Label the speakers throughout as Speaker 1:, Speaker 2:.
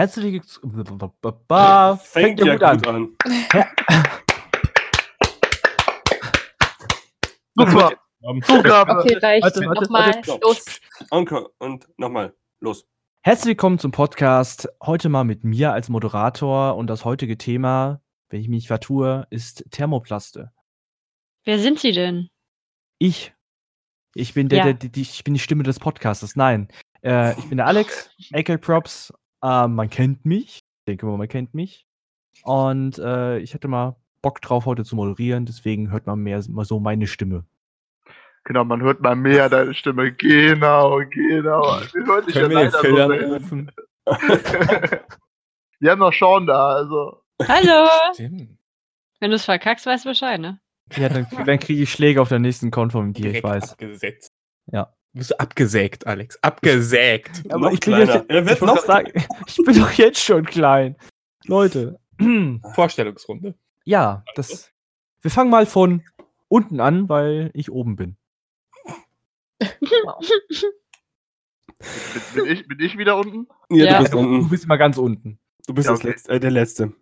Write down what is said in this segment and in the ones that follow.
Speaker 1: Herzlich
Speaker 2: fängt, fängt ja gut an. an.
Speaker 3: Super. Zugabe.
Speaker 4: Okay, reicht. Nochmal, los.
Speaker 2: Anke und nochmal, los.
Speaker 1: Herzlich willkommen zum Podcast. Heute mal mit mir als Moderator und das heutige Thema, wenn ich mich nicht vertue, ist Thermoplaste.
Speaker 4: Wer sind Sie denn?
Speaker 1: Ich. Ich bin der, ja. der, der, die, ich bin die Stimme des Podcastes. Nein. Äh, ich bin der Alex, Ekel Props. Äh, man kennt mich. Ich denke mal, man kennt mich. Und äh, ich hatte mal Bock drauf, heute zu moderieren, deswegen hört man mehr mal so meine Stimme.
Speaker 3: Genau, man hört mal mehr deine Stimme. Genau, genau.
Speaker 2: Wir hören dich Können ja wir den Phil so
Speaker 3: wir haben noch Sean da, also.
Speaker 4: Hallo! Stimmt. Wenn du es verkackst, weißt du Bescheid, ne?
Speaker 1: Ja, dann, dann kriege ich Schläge auf der nächsten Con von dir, ich weiß.
Speaker 2: Abgesetzt.
Speaker 1: Ja.
Speaker 2: Du bist abgesägt, Alex. Abgesägt.
Speaker 1: Ja, aber ich bin, jetzt, ich, noch sagen, ich bin doch jetzt schon klein. Leute.
Speaker 2: Vorstellungsrunde.
Speaker 1: Ja, das. Wir fangen mal von unten an, weil ich oben bin.
Speaker 3: bin, ich, bin ich wieder unten?
Speaker 1: Ja, ja. Du, bist unten. du bist immer ganz unten.
Speaker 2: Du bist ja, okay. Letzte, äh, der Letzte.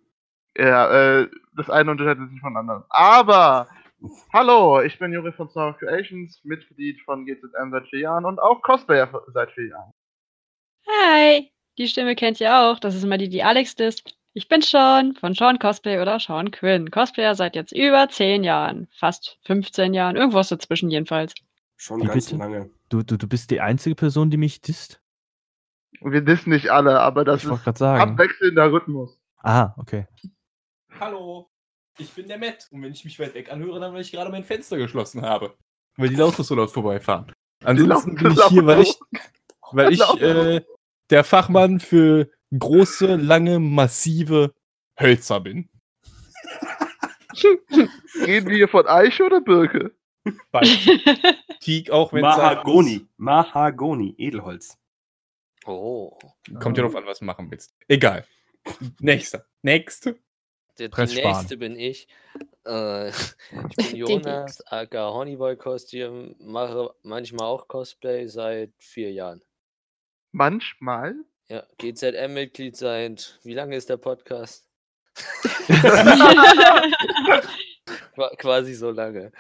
Speaker 3: Ja, äh, das eine unterscheidet sich von anderen. Aber, hallo, ich bin Juri von Star Creations, Mitglied von GZM seit vier Jahren und auch Cosplayer seit vier Jahren.
Speaker 4: Hi, die Stimme kennt ihr auch. Das ist immer die, die Alex ist. Ich bin Sean von Sean Cosplay oder Sean Quinn. Cosplayer seit jetzt über 10 Jahren, fast 15 Jahren, irgendwas dazwischen jedenfalls.
Speaker 2: Schon Wie ganz bitte? lange.
Speaker 1: Du, du, du bist die einzige Person, die mich disst?
Speaker 3: Wir dissen nicht alle, aber das
Speaker 1: ich ist sagen.
Speaker 3: abwechselnder Rhythmus.
Speaker 1: Aha, okay.
Speaker 2: Hallo, ich bin der Matt. Und wenn ich mich weit weg anhöre, dann weil ich gerade mein Fenster geschlossen habe. Weil die Autos so laut vorbeifahren. Ansonsten bin ich hier, weil ich, weil ich äh, der Fachmann für große, lange, massive Hölzer bin.
Speaker 3: Reden wir hier von Eiche oder Birke?
Speaker 2: Teak auch wenn
Speaker 3: Mahagoni. Mahagoni, Edelholz.
Speaker 2: Oh. Kommt ja drauf an, was du machen willst. Egal. Nächster. Nächste.
Speaker 5: Der, die nächste bin ich. Äh, ich bin Jonas, aka Honeyboy Costume, mache manchmal auch Cosplay seit vier Jahren.
Speaker 3: Manchmal?
Speaker 5: Ja, GZM-Mitglied seit, wie lange ist der Podcast? Quasi so lange.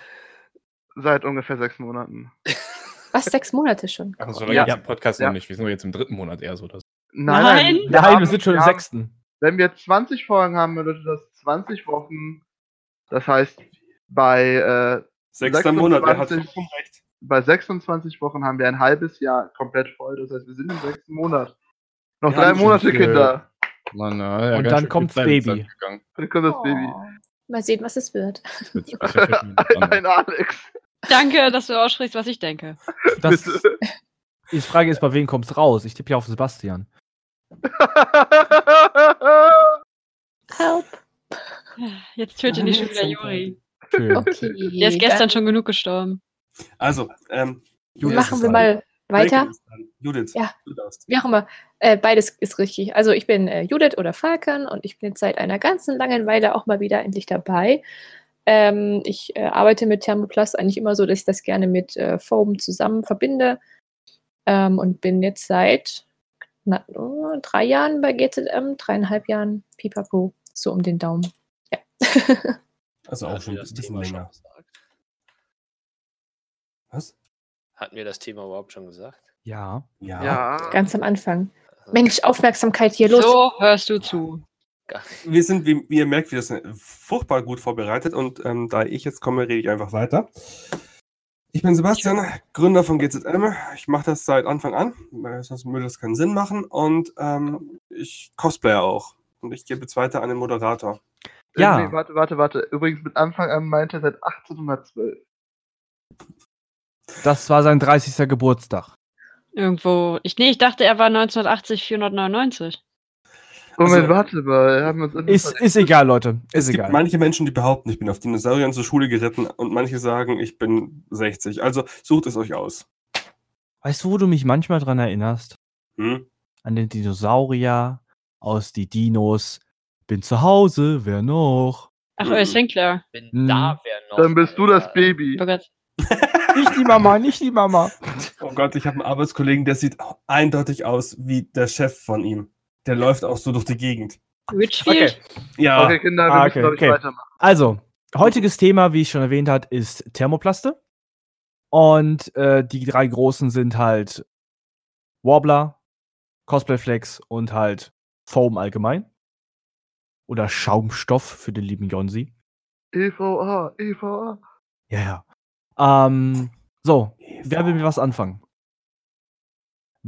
Speaker 3: Seit ungefähr sechs Monaten.
Speaker 4: Was, sechs Monate schon?
Speaker 2: Ach, so lange ja. Podcast ja. noch nicht. Wir sind nur jetzt im dritten Monat eher so. Dass...
Speaker 3: Nein, nein,
Speaker 1: nein, wir, nein, wir sind schon im sechsten.
Speaker 3: Wenn wir 20 Folgen haben, bedeutet das 20 Wochen. Das heißt, bei äh,
Speaker 2: Sechster Monat, er hat
Speaker 3: recht. Bei 26 Wochen haben wir ein halbes Jahr komplett voll. Das heißt, wir sind im sechsten Monat. Noch drei Monate, Kinder.
Speaker 1: Mann, ja, und dann kommt das Baby.
Speaker 3: Dann kommt das oh. Baby.
Speaker 4: Mal sehen, was es wird.
Speaker 3: ein, ein Alex.
Speaker 4: Danke, dass du aussprichst, was ich denke.
Speaker 1: Das, die Frage ist, bei wem kommt es raus? Ich tippe ja auf Sebastian.
Speaker 4: Help. Jetzt tötet nicht schon wieder Juri. Okay, Der ist gestern schon genug gestorben.
Speaker 2: Also, ähm,
Speaker 4: Machen wir mal weiter?
Speaker 2: Judith,
Speaker 4: ja. Wie auch immer. Äh, beides ist richtig. Also ich bin äh, Judith oder Falcon und ich bin jetzt seit einer ganzen langen Weile auch mal wieder endlich dabei. Ähm, ich äh, arbeite mit Thermoplast eigentlich immer so, dass ich das gerne mit äh, Foam zusammen verbinde ähm, und bin jetzt seit na, oh, drei Jahren bei GZM, dreieinhalb Jahren Pipapo, so um den Daumen. Ja.
Speaker 2: also auch schon ein bisschen länger.
Speaker 5: Was? Hatten wir das Thema überhaupt schon gesagt?
Speaker 1: Ja.
Speaker 3: Ja. ja.
Speaker 4: Ganz am Anfang. Mensch, Aufmerksamkeit hier los.
Speaker 5: So hörst du zu.
Speaker 2: Wir sind, wie, wie ihr merkt, wir sind furchtbar gut vorbereitet und ähm, da ich jetzt komme, rede ich einfach weiter. Ich bin Sebastian, Gründer von GZM. Ich mache das seit Anfang an, weil sonst würde das keinen Sinn machen. Und ähm, ich cosplayer auch. Und ich gebe jetzt weiter an den Moderator.
Speaker 3: Ja. Nee, warte, warte, warte. Übrigens mit Anfang an meinte er seit 1812.
Speaker 1: Das war sein 30. Geburtstag.
Speaker 4: Irgendwo. Ich, nee, ich dachte, er war 1980 499.
Speaker 3: Moment, also, warte mal. Haben uns
Speaker 1: ist, ist egal, Leute.
Speaker 2: Ist es
Speaker 1: egal.
Speaker 2: gibt manche Menschen, die behaupten, ich bin auf Dinosauriern zur Schule geritten und manche sagen, ich bin 60. Also sucht es euch aus.
Speaker 1: Weißt du, wo du mich manchmal dran erinnerst?
Speaker 2: Hm?
Speaker 1: An den Dinosaurier aus die Dinos. Bin zu Hause, wer noch?
Speaker 4: Ach, euer Sinclair.
Speaker 5: Bin hm. da, wer noch?
Speaker 3: Dann bist du das Baby.
Speaker 4: Oh Gott.
Speaker 1: nicht die Mama, nicht die Mama.
Speaker 2: Oh Gott, ich habe einen Arbeitskollegen, der sieht eindeutig aus wie der Chef von ihm. Der läuft auch so durch die Gegend.
Speaker 4: Richfield?
Speaker 1: Okay.
Speaker 2: Ja.
Speaker 3: Okay, Kinder, wir
Speaker 1: Ah,
Speaker 3: müssen,
Speaker 1: okay,
Speaker 3: glaube ich,
Speaker 1: okay.
Speaker 3: weitermachen.
Speaker 1: Also, heutiges Thema, wie ich schon erwähnt habe, ist Thermoplaste. Und äh, die drei großen sind halt Warbler, Cosplayflex und halt Foam allgemein. Oder Schaumstoff für den lieben Jonsi.
Speaker 3: EVA, EVA.
Speaker 1: Ja, ja. Ähm, so, wer will mit was anfangen?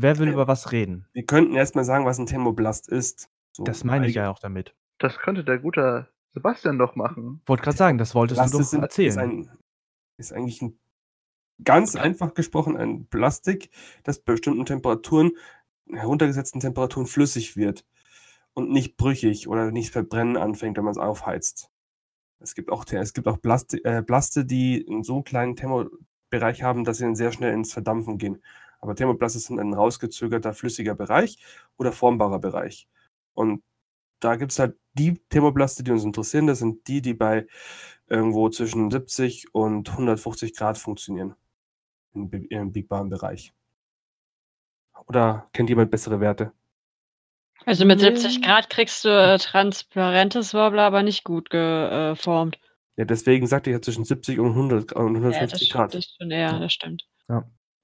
Speaker 1: Wer will über was reden?
Speaker 2: Wir könnten erstmal sagen, was ein Thermoblast ist. So
Speaker 1: Das meine ich
Speaker 2: allgemein.
Speaker 1: ja auch damit.
Speaker 3: Das könnte der gute Sebastian doch machen.
Speaker 1: Wollte gerade sagen, das wolltest
Speaker 2: Blast
Speaker 1: du doch
Speaker 2: ist, ein-
Speaker 1: erzählen.
Speaker 2: Ist, ein, ist eigentlich ein, ganz einfach gesprochen ein Plastik, das bei bestimmten Temperaturen, heruntergesetzten Temperaturen flüssig wird und nicht brüchig oder nicht verbrennen anfängt, wenn man es aufheizt. Es gibt auch, es gibt auch Plaste, äh, Plaste, die einen so kleinen Thermobereich haben, dass sie dann sehr schnell ins Verdampfen gehen. Aber Thermoplaste sind ein rausgezögerter flüssiger Bereich oder formbarer Bereich. Und da gibt es halt die Thermoplaste, die uns interessieren. Das sind die, die bei irgendwo zwischen 70 und 150 Grad funktionieren. Im, im biegbaren Bereich. Oder kennt jemand bessere Werte?
Speaker 6: Also mit
Speaker 4: Nee.
Speaker 6: 70 Grad kriegst du äh, transparentes Wobbler, aber nicht gut geformt.
Speaker 2: Ja, deswegen sagte ich ja zwischen 70 und 100 und
Speaker 6: Ja, das
Speaker 2: 150
Speaker 6: stimmt,
Speaker 2: Grad.
Speaker 6: das stimmt, ja, das stimmt.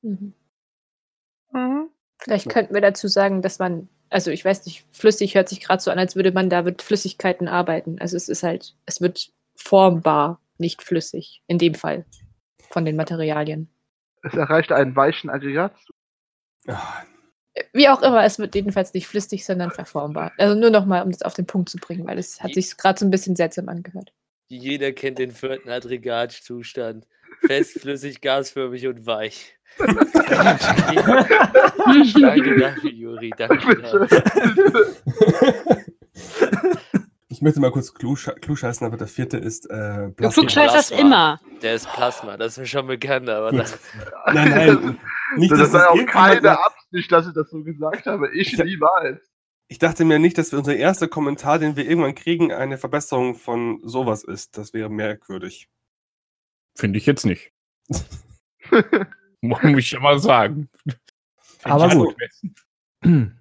Speaker 4: Mhm.
Speaker 3: Mhm.
Speaker 4: Vielleicht könnten wir dazu sagen, dass man, also ich weiß nicht, flüssig hört sich gerade so an, als würde man da mit Flüssigkeiten arbeiten. Also es ist halt, es wird formbar, nicht flüssig, in dem Fall von den Materialien.
Speaker 3: Es erreicht einen weichen Aggregat.
Speaker 4: Wie auch immer, es wird jedenfalls nicht flüssig, sondern verformbar. Also nur nochmal, um das auf den Punkt zu bringen, weil es hat sich gerade so ein bisschen seltsam angehört.
Speaker 5: Jeder kennt den vierten Aggregatzustand. Fest, flüssig, gasförmig und weich. Danke dafür, Juri. Danke dafür.
Speaker 2: Ich möchte mal kurz klugsch- klugscheißen, aber der vierte ist äh,
Speaker 6: Du
Speaker 2: Plastik.
Speaker 6: klugscheißt das
Speaker 5: Plasma.
Speaker 6: immer.
Speaker 5: Der ist Plasma, das ist mir schon bekannt, aber das,
Speaker 2: Nein, nein. Nicht,
Speaker 3: das
Speaker 2: dass
Speaker 3: ist auch keine Absicht, dass ich das so gesagt habe. Ich
Speaker 2: Ja.
Speaker 3: niemals.
Speaker 2: Ich dachte mir nicht, dass unser erster Kommentar, den wir irgendwann kriegen, eine Verbesserung von sowas ist. Das wäre merkwürdig.
Speaker 7: Finde ich jetzt nicht. Muss ich ja mal sagen. Find
Speaker 1: Aber
Speaker 2: gut.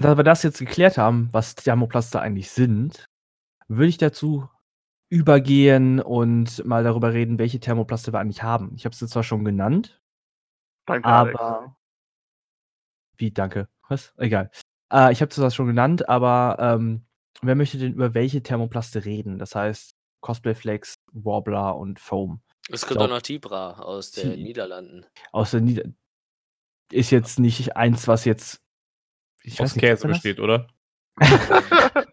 Speaker 1: Da wir das jetzt geklärt haben, was Thermoplaste eigentlich sind, würde ich dazu übergehen und mal darüber reden, welche Thermoplaste wir eigentlich haben. Ich habe es jetzt zwar schon genannt,
Speaker 3: Danke, Alex.
Speaker 1: aber. Wie, danke. Was? Egal. Äh, ich habe es zwar schon genannt, aber ähm, wer möchte denn über welche Thermoplaste reden? Das heißt Cosplayflex, Warbler und Foam.
Speaker 5: es gibt
Speaker 1: glaub-
Speaker 5: auch noch Tibra aus den Niederlanden.
Speaker 1: Aus der Nieder ist jetzt nicht eins, was jetzt. Ich
Speaker 7: Aus
Speaker 1: weiß nicht,
Speaker 7: Käse besteht, oder?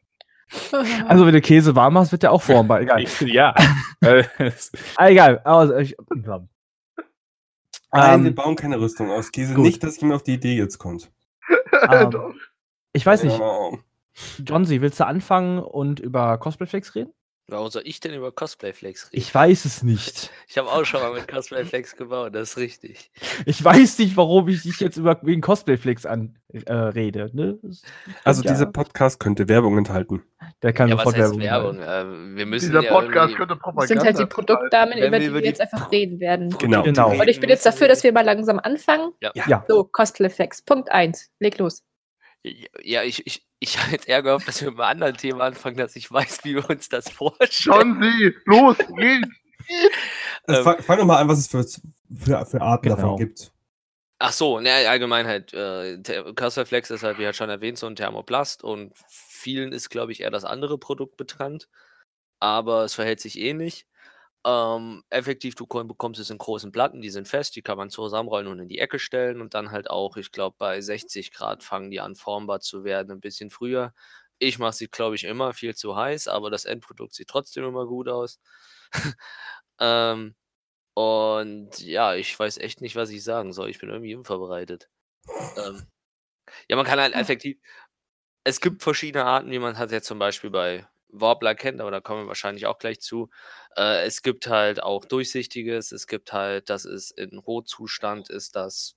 Speaker 1: Also, wenn du Käse warm machst, wird der auch formbar. Egal.
Speaker 7: Ich, ja. Äh,
Speaker 1: Ah, egal. Also, ich, ähm,
Speaker 2: Nein, wir
Speaker 1: ähm,
Speaker 2: bauen keine Rüstung aus Käse.
Speaker 1: gut.
Speaker 2: Nicht, dass jemand auf die Idee jetzt kommt.
Speaker 1: ähm,
Speaker 3: Doch.
Speaker 1: ich weiß nicht,
Speaker 2: Ja.
Speaker 1: Johnsy, willst du anfangen und über Cosplayflex reden?
Speaker 5: Warum soll ich denn über Cosplayflex reden?
Speaker 1: Ich weiß es nicht.
Speaker 5: Ich habe auch schon mal mit Cosplayflex gebaut, das ist richtig.
Speaker 1: Ich weiß nicht, warum ich dich jetzt über wegen Cosplayflex an äh, rede. Ne?
Speaker 2: Also
Speaker 1: ja-
Speaker 2: dieser Podcast könnte Werbung enthalten.
Speaker 1: der kann
Speaker 5: Ja, was
Speaker 1: sofort
Speaker 5: heißt
Speaker 1: Werbung.
Speaker 5: Werbung? Äh, wir müssen
Speaker 3: Dieser
Speaker 5: ja
Speaker 3: Podcast könnte
Speaker 4: Das
Speaker 3: Propaganda
Speaker 4: sind halt die. Produktdamen, über die wir jetzt einfach reden werden.
Speaker 2: Genau.
Speaker 1: Genau.
Speaker 4: Und ich bin jetzt dafür, dass wir mal langsam anfangen.
Speaker 5: Ja.
Speaker 1: Ja.
Speaker 4: So, Cosplayflex. Punkt 1. Leg los.
Speaker 5: Ja, ich, ich, ich hätte eher gehofft, dass wir mit einem anderen Thema anfangen, dass ich weiß, wie wir uns das vorstellen.
Speaker 3: John Sie, los, geht.
Speaker 2: Also
Speaker 5: Ähm,
Speaker 2: fang, fang doch mal an, was es für, für, für Arten
Speaker 1: Genau.
Speaker 2: davon gibt.
Speaker 5: Ach so, ne, allgemein halt, äh, Cosplayflex ist halt, wie halt schon erwähnt, so ein Thermoplast und vielen ist, glaube ich, eher das andere Produkt bekannt, aber es verhält sich ähnlich. Ähm, effektiv, du bekommst es in großen Platten, die sind fest, die kann man zusammenrollen und in die Ecke stellen und dann halt auch, ich glaube, bei 60 Grad fangen die an formbar zu werden, ein bisschen früher. Ich mache sie, glaube ich, immer viel zu heiß, aber das Endprodukt sieht trotzdem immer gut aus. ähm, und ja, ich weiß echt nicht, was ich sagen soll. Ich bin irgendwie unvorbereitet. Ähm, ja, man kann halt effektiv. Es gibt verschiedene Arten, wie man halt jetzt zum Beispiel bei Warbler kennt, aber da kommen wir wahrscheinlich auch gleich zu. Äh, es gibt halt auch durchsichtiges, es gibt halt, das ist in Rotzustand, ist das,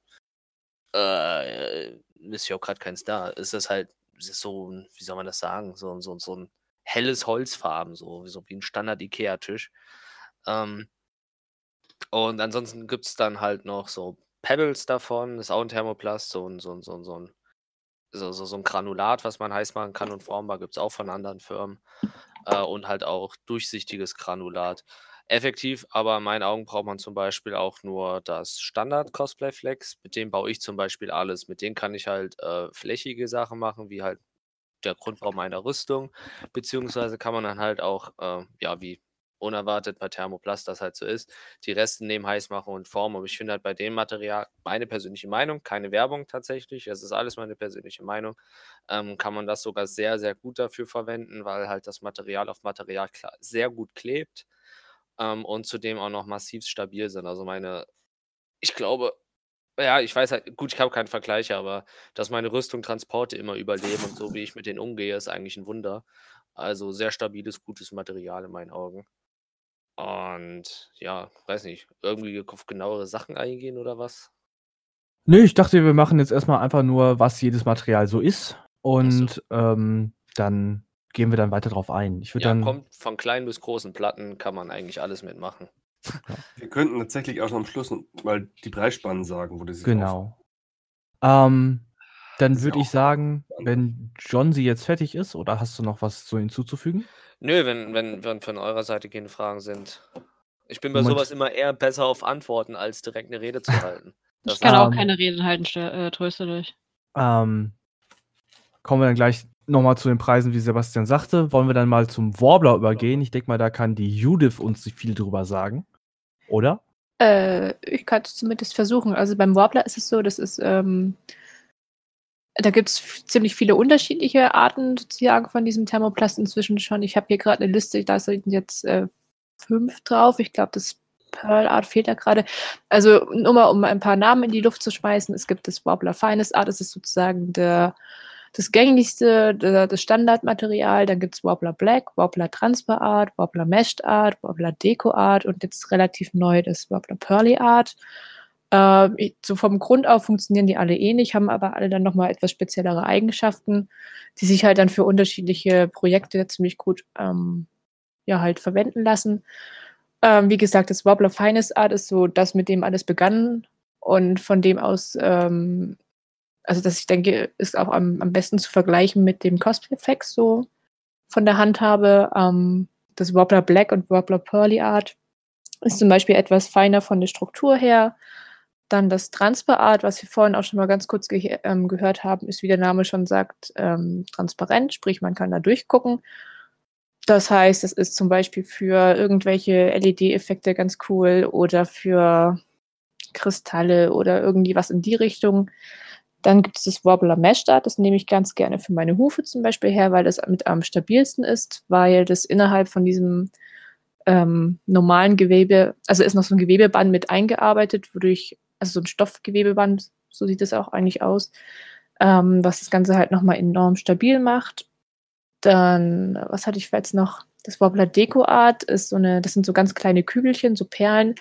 Speaker 5: äh, ist ja auch gerade keins da, ist das halt, ist so, wie soll man das sagen, so, so, so ein helles Holzfarben, so, so wie ein Standard-Ikea-Tisch. Ähm, und ansonsten gibt es dann halt noch so Pebbles davon, ist auch ein Thermoplast, so so ein, so ein, so ein so, so, so ein Granulat, was man heiß machen kann und formbar, gibt es auch von anderen Firmen. Äh, und halt auch durchsichtiges Granulat. Effektiv, aber in meinen Augen braucht man zum Beispiel auch nur das Standard Cosplay Flex. Mit dem baue ich zum Beispiel alles. Mit dem kann ich halt äh, flächige Sachen machen, wie halt der Grundbau meiner Rüstung. Beziehungsweise kann man dann halt auch, äh, ja, wie unerwartet bei Thermoplast das halt so ist, die Reste nehmen, heiß machen und formen. Aber ich finde halt bei dem Material, meine persönliche Meinung, keine Werbung tatsächlich, es ist alles meine persönliche Meinung, ähm, kann man das sogar sehr, sehr gut dafür verwenden, weil halt das Material auf Material sehr gut klebt ähm, und zudem auch noch massiv stabil sind. Also meine, ich glaube, ja, ich weiß halt, gut, ich habe keinen Vergleich, aber dass meine Rüstung Transporte immer überleben und so wie ich mit denen umgehe, ist eigentlich ein Wunder. Also sehr stabiles, gutes Material in meinen Augen. Und ja, weiß nicht, irgendwie auf genauere Sachen eingehen oder was?
Speaker 1: Nö, ich dachte, wir machen jetzt erstmal einfach nur, was jedes Material so ist. Und so. ähm, dann gehen wir dann weiter drauf ein. Ich
Speaker 5: ja,
Speaker 1: dann.
Speaker 5: kommt von kleinen bis großen Platten, kann man eigentlich alles mitmachen.
Speaker 2: Ja. Wir könnten tatsächlich auch noch am Schluss mal die Preisspannen sagen, wo das
Speaker 1: Genau. Ähm, dann würde ich sagen, wenn John sie jetzt fertig ist, oder hast du noch was zu hinzuzufügen?
Speaker 5: Nö, wenn, wenn, wenn von eurer Seite keine Fragen sind. Ich bin bei Moment. sowas immer eher besser auf Antworten, als direkt eine Rede zu halten.
Speaker 6: Das ich kann auch keine Reden halten, äh, tröste dich.
Speaker 1: Ähm, kommen wir dann gleich nochmal zu den Preisen, wie Sebastian sagte. Wollen wir dann mal zum Warbler übergehen? Ich denke mal, da kann die Judith uns viel drüber sagen. Oder?
Speaker 4: Äh, ich kann es zumindest versuchen. Also beim Warbler ist es so, das ist ähm, da gibt es ziemlich viele unterschiedliche Arten sozusagen von diesem Thermoplast inzwischen schon. Ich habe hier gerade eine Liste, da sind jetzt äh, fünf drauf. Ich glaube, das Pearl Art fehlt da gerade. Also nur mal, um ein paar Namen in die Luft zu schmeißen. Es gibt das Wobbler Finest Art, das ist sozusagen der, das gängigste, der, das Standardmaterial. Dann gibt es Wobbler Black, Wobbler Transfer Art, Wobbler Meshed Art, Wobbler Deco Art und jetzt relativ neu das Wobbler Pearly Art. Äh, so vom Grund auf funktionieren die alle ähnlich, haben aber alle dann nochmal etwas speziellere Eigenschaften, die sich halt dann für unterschiedliche Projekte ziemlich gut ähm, ja, halt verwenden lassen. Ähm, wie gesagt, das Wobbler Finest Art ist so das, mit dem alles begann und von dem aus, ähm, also das ich denke, ist auch am, am besten zu vergleichen mit dem Cosplay Flex so von der Handhabe. Ähm, das Wobbler Black und Wobbler Pearly Art ist zum Beispiel etwas feiner von der Struktur her, dann das Transparent, was wir vorhin auch schon mal ganz kurz ge ähm, gehört haben, ist, wie der Name schon sagt, ähm, transparent, sprich man kann da durchgucken. Das heißt, es ist zum Beispiel für irgendwelche LED-Effekte ganz cool oder für Kristalle oder irgendwie was in die Richtung. Dann gibt es das Wobbler Mesh Dart, das nehme ich ganz gerne für meine Hufe zum Beispiel her, weil das mit am stabilsten ist, weil das innerhalb von diesem ähm, normalen Gewebe, also ist noch so ein Gewebeband mit eingearbeitet, wodurch also so ein Stoffgewebeband, so sieht es auch eigentlich aus, ähm, was das Ganze halt nochmal enorm stabil macht. Dann, was hatte ich jetzt noch? Das Wobbler Deco Art ist so eine, das sind so ganz kleine Kügelchen, so Perlen,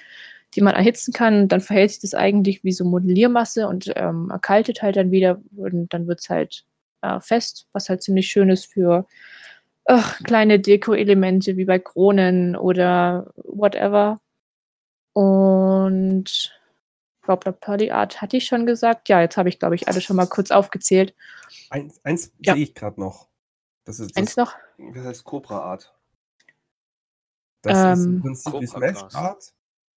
Speaker 4: die man erhitzen kann. Dann verhält sich das eigentlich wie so Modelliermasse und ähm, erkaltet halt dann wieder und dann wird es halt äh, fest, was halt ziemlich schön ist für ach, kleine Deko-Elemente wie bei Kronen oder whatever. Und Wobbler Purdy Art hatte ich schon gesagt. Ja, jetzt habe ich, glaube ich, alle schon mal kurz aufgezählt.
Speaker 2: Eins, eins ja. sehe ich gerade noch. Das ist
Speaker 4: eins noch?
Speaker 2: Das heißt Cobra Art. Das ähm, ist im Prinzip wie Smash Art.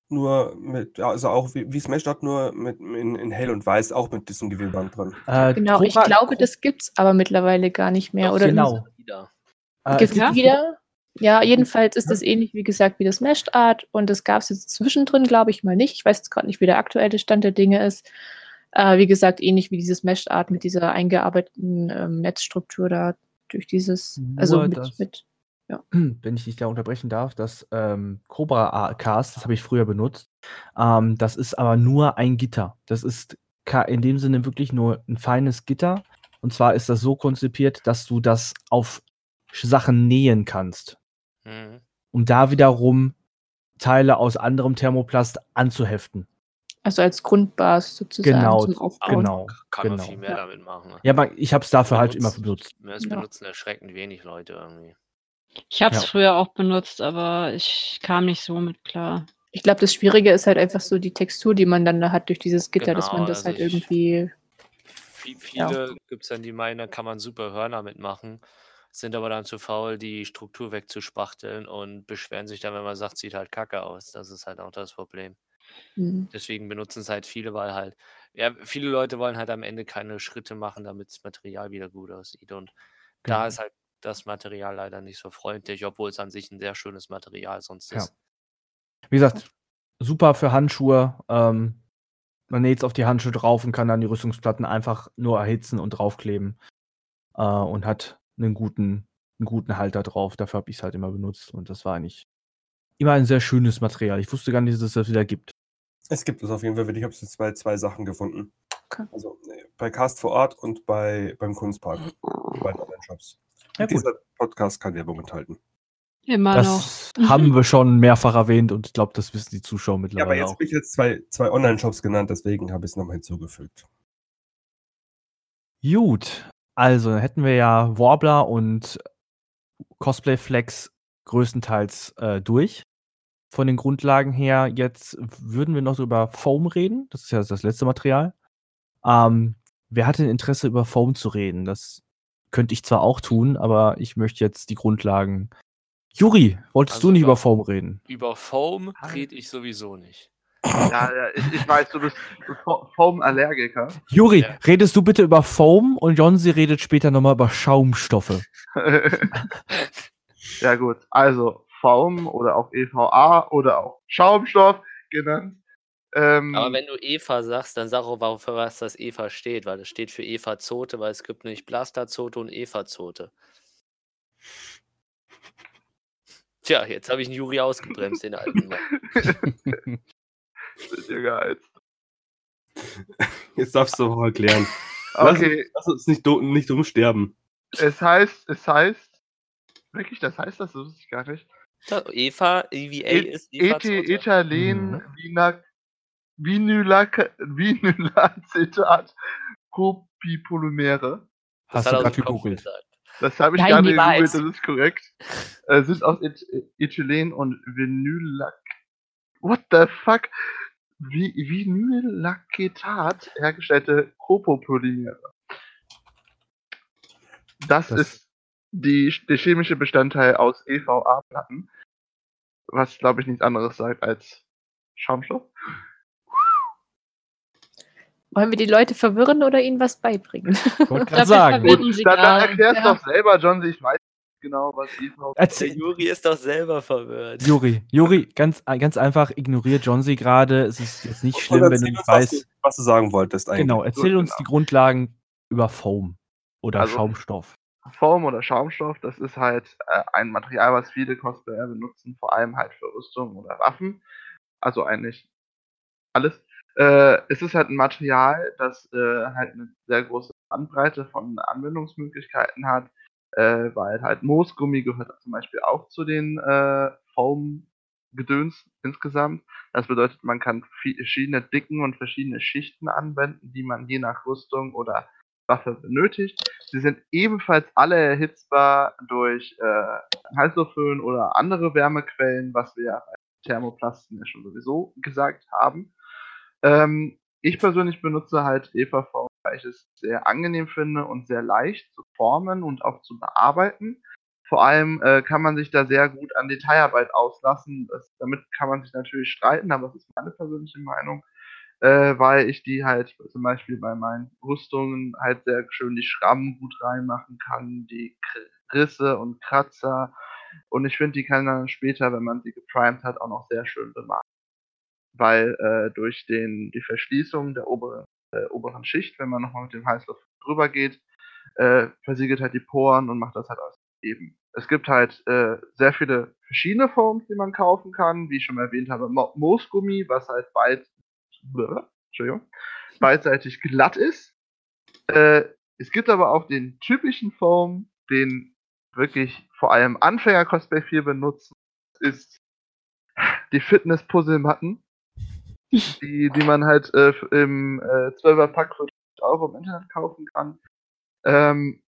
Speaker 2: Nur mit, also auch wie, wie Smash Art, nur mit, in, in hell und weiß, auch mit diesem Gewebeband drin.
Speaker 4: Äh, genau, Cobra, ich glaube, das gibt es aber mittlerweile gar nicht mehr. Doch, oder
Speaker 1: genau.
Speaker 4: Gibt es äh, wieder? Ja, jedenfalls ist das ähnlich, wie gesagt, wie das Meshed Art und das gab es jetzt zwischendrin, glaube ich mal nicht. Ich weiß jetzt gerade nicht, wie der aktuelle Stand der Dinge ist. Äh, wie gesagt, ähnlich wie dieses Meshed Art mit dieser eingearbeiteten ähm, Netzstruktur da durch dieses, also mit, mit
Speaker 1: ja. Wenn ich dich da unterbrechen darf, das ähm, Cobra Cast, das habe ich früher benutzt, ähm, das ist aber nur ein Gitter. Das ist in dem Sinne wirklich nur ein feines Gitter. Und zwar ist das so konzipiert, dass du das auf Sachen nähen kannst. Mhm. Um da wiederum Teile aus anderem Thermoplast anzuheften.
Speaker 4: Also als Grundbasis sozusagen
Speaker 1: genau, zum Aufbauen. Genau,
Speaker 5: kann
Speaker 1: genau.
Speaker 5: man viel mehr ja. damit machen. Ne?
Speaker 1: Ja, aber ich habe es dafür benutzt, halt immer benutzt.
Speaker 5: Es benutzen erschreckend wenig Leute irgendwie.
Speaker 6: Ich habe es ja. früher auch benutzt, aber ich kam nicht so mit klar.
Speaker 4: Ich glaube, das Schwierige ist halt einfach so die Textur, die man dann da hat durch dieses Gitter, genau, dass man das also halt irgendwie
Speaker 5: Wie viele gibt es dann, die meinen, da kann man super Hörner mitmachen, sind aber dann zu faul, die Struktur wegzuspachteln und beschweren sich dann, wenn man sagt, sieht halt kacke aus. Das ist halt auch das Problem.
Speaker 4: Mhm.
Speaker 5: Deswegen benutzen es halt viele, weil halt, ja, viele Leute wollen halt am Ende keine Schritte machen, damit das Material wieder gut aussieht. Und da ist halt das Material leider nicht so freundlich, obwohl es an sich ein sehr schönes Material sonst
Speaker 1: Ja.
Speaker 5: ist.
Speaker 1: Wie gesagt, super für Handschuhe. Ähm, man näht es auf die Handschuhe drauf und kann dann die Rüstungsplatten einfach nur erhitzen und draufkleben. Äh, und hat einen guten, einen guten Halter drauf. Dafür habe ich es halt immer benutzt. Und das war eigentlich immer ein sehr schönes Material. Ich wusste gar nicht, dass es das wieder gibt.
Speaker 2: Es gibt es auf jeden Fall wieder. Ich habe jetzt bei zwei Sachen gefunden.
Speaker 4: Okay.
Speaker 2: Also bei Cast vor Ort und bei, beim Kunstpark. Die beiden Online-Shops.
Speaker 1: Ja.
Speaker 2: Dieser Podcast kann Werbung enthalten.
Speaker 6: Immer noch.
Speaker 1: Das haben wir schon mehrfach erwähnt und ich glaube, das wissen die Zuschauer
Speaker 2: Ja, aber
Speaker 1: mittlerweile
Speaker 2: jetzt habe ich jetzt zwei, zwei Online-Shops genannt, deswegen habe ich es nochmal hinzugefügt.
Speaker 1: Gut, also dann hätten wir ja Warbler und Cosplay Flex größtenteils äh, durch. Von den Grundlagen her, jetzt würden wir noch so über Foam reden. Das ist ja das letzte Material. Ähm, wer hat denn Interesse, über Foam zu reden? Das könnte ich zwar auch tun, aber ich möchte jetzt die Grundlagen. Juri, wolltest
Speaker 5: Also
Speaker 1: du nicht
Speaker 5: über-
Speaker 1: über Foam reden?
Speaker 5: Über Foam rede ich sowieso nicht.
Speaker 3: Ja, ja ich, ich weiß, du bist Fo- Foam-Allergiker.
Speaker 1: Juri,
Speaker 5: Ja.
Speaker 1: redest du bitte über Foam und Jonsi redet später nochmal über Schaumstoffe.
Speaker 3: ja gut, also Foam oder auch EVA oder auch Schaumstoff genannt. Ähm,
Speaker 5: Aber wenn du Eva sagst, dann sag auch, warum für was das Eva steht, weil das steht für Eva Zote, weil es gibt nicht Blasterzote und Eva Zote. Tja, jetzt habe ich einen Juri ausgebremst, den alten Mann.
Speaker 3: Ihr geheizt.
Speaker 2: Jetzt darfst du auch erklären. Lass,
Speaker 3: Okay,
Speaker 2: lass uns nicht, nicht dumm sterben.
Speaker 3: es heißt, es heißt, wirklich, das heißt das, das wusste ich gar nicht.
Speaker 5: Eva, EVA
Speaker 3: Et-
Speaker 5: ist Eva
Speaker 3: Eth
Speaker 5: Zote.
Speaker 3: Ethylen,
Speaker 1: Mhm.
Speaker 3: Vinylacetat, Copipolymere.
Speaker 1: Hast
Speaker 5: Das
Speaker 1: du
Speaker 5: er
Speaker 1: gerade gegoogelt?
Speaker 5: gesagt.
Speaker 3: Das habe ich gerade gegoogelt, das ist korrekt. Äh, sind aus Et Ethylen und Vinylac. What the fuck? Vi Vinylacetat hergestellte Copopolymere. Das,
Speaker 1: Das-
Speaker 3: ist die, der chemische Bestandteil aus EVA-Platten. Was, glaube ich, nichts anderes sagt als Schaumstoff.
Speaker 4: Wollen wir die Leute verwirren oder ihnen was beibringen?
Speaker 1: Ich wollte gerade sagen.
Speaker 6: sie
Speaker 3: Dann, dann
Speaker 6: gerade.
Speaker 3: erklär's
Speaker 6: Ja.
Speaker 3: doch selber, John. Ich weiß genau, was EVA
Speaker 5: Der
Speaker 1: Erzähl,
Speaker 5: Juri ist doch selber verwirrt.
Speaker 1: Juri, Juri, ganz, ganz einfach, ignoriert Johnsy gerade. Es ist jetzt nicht schlimm, wenn du nicht
Speaker 2: was
Speaker 1: weißt.
Speaker 2: du, was du sagen wolltest eigentlich.
Speaker 1: Genau, erzähl uns die Grundlagen über Foam oder
Speaker 3: Also-
Speaker 1: Schaumstoff.
Speaker 3: Foam oder Schaumstoff, das ist halt äh, ein Material, was viele Cosplayer benutzen, vor allem halt für Rüstung oder Waffen. Also eigentlich alles. Äh, es ist halt ein Material, das äh, halt eine sehr große Bandbreite von Anwendungsmöglichkeiten hat, äh, weil halt Moosgummi gehört zum Beispiel auch zu den äh, Foam-Gedöns insgesamt. Das bedeutet, man kann verschiedene Dicken und verschiedene Schichten anwenden, die man je nach Rüstung oder Waffe benötigt. Sie sind ebenfalls alle erhitzbar durch äh, Heißluftföhn oder andere Wärmequellen, was wir ja bei Thermoplasten ja schon sowieso gesagt haben. Ähm, ich persönlich benutze halt EVV, weil ich es sehr angenehm finde und sehr leicht zu formen und auch zu bearbeiten. Vor allem äh, kann man sich da sehr gut an Detailarbeit auslassen. Das, damit kann man sich natürlich streiten, aber das ist meine persönliche Meinung äh, weil ich die halt zum Beispiel bei meinen Rüstungen halt sehr schön die Schrammen gut reinmachen kann, die Risse und Kratzer. Und ich finde, die kann dann später, wenn man sie geprimed hat, auch noch sehr schön bemalen. Weil äh, durch den, die Verschließung der oberen, äh, oberen Schicht, wenn man nochmal mit dem Heißluft drüber geht, äh, versiegelt halt die Poren und macht das halt alles eben. Es gibt halt äh, sehr viele verschiedene Foams, die man kaufen kann. Wie ich schon erwähnt habe, Mo Moosgummi, was halt Entschuldigung, beidseitig glatt ist. Äh, es gibt aber auch den typischen Foam, den wirklich vor allem Anfänger-Cosplay viel benutzen, ist die Fitness-Puzzle-Matten, die, die man halt äh, im äh, 12er-Pack für 50 Euro im Internet kaufen kann. Ähm,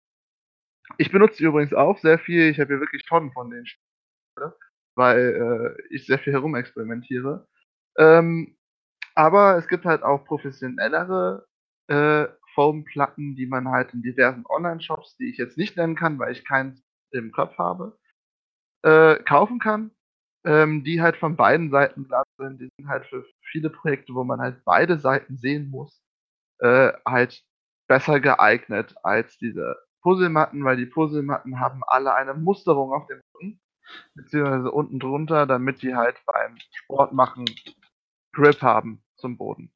Speaker 3: ich benutze die übrigens auch sehr viel. Ich habe hier wirklich Tonnen von denen, weil äh, ich sehr viel herumexperimentiere. Ähm, aber es gibt halt auch professionellere äh, Foam-Platten, die man halt in diversen Online-Shops, die ich jetzt nicht nennen kann, weil ich keins im Kopf habe, äh, kaufen kann, ähm, die halt von beiden Seiten glatt sind. Die sind halt für viele Projekte, wo man halt beide Seiten sehen muss, äh, halt besser geeignet als diese Puzzlematten, weil die Puzzlematten haben alle eine Musterung auf dem Rücken, beziehungsweise unten drunter, damit die halt beim Sport machen Grip haben zum Boden.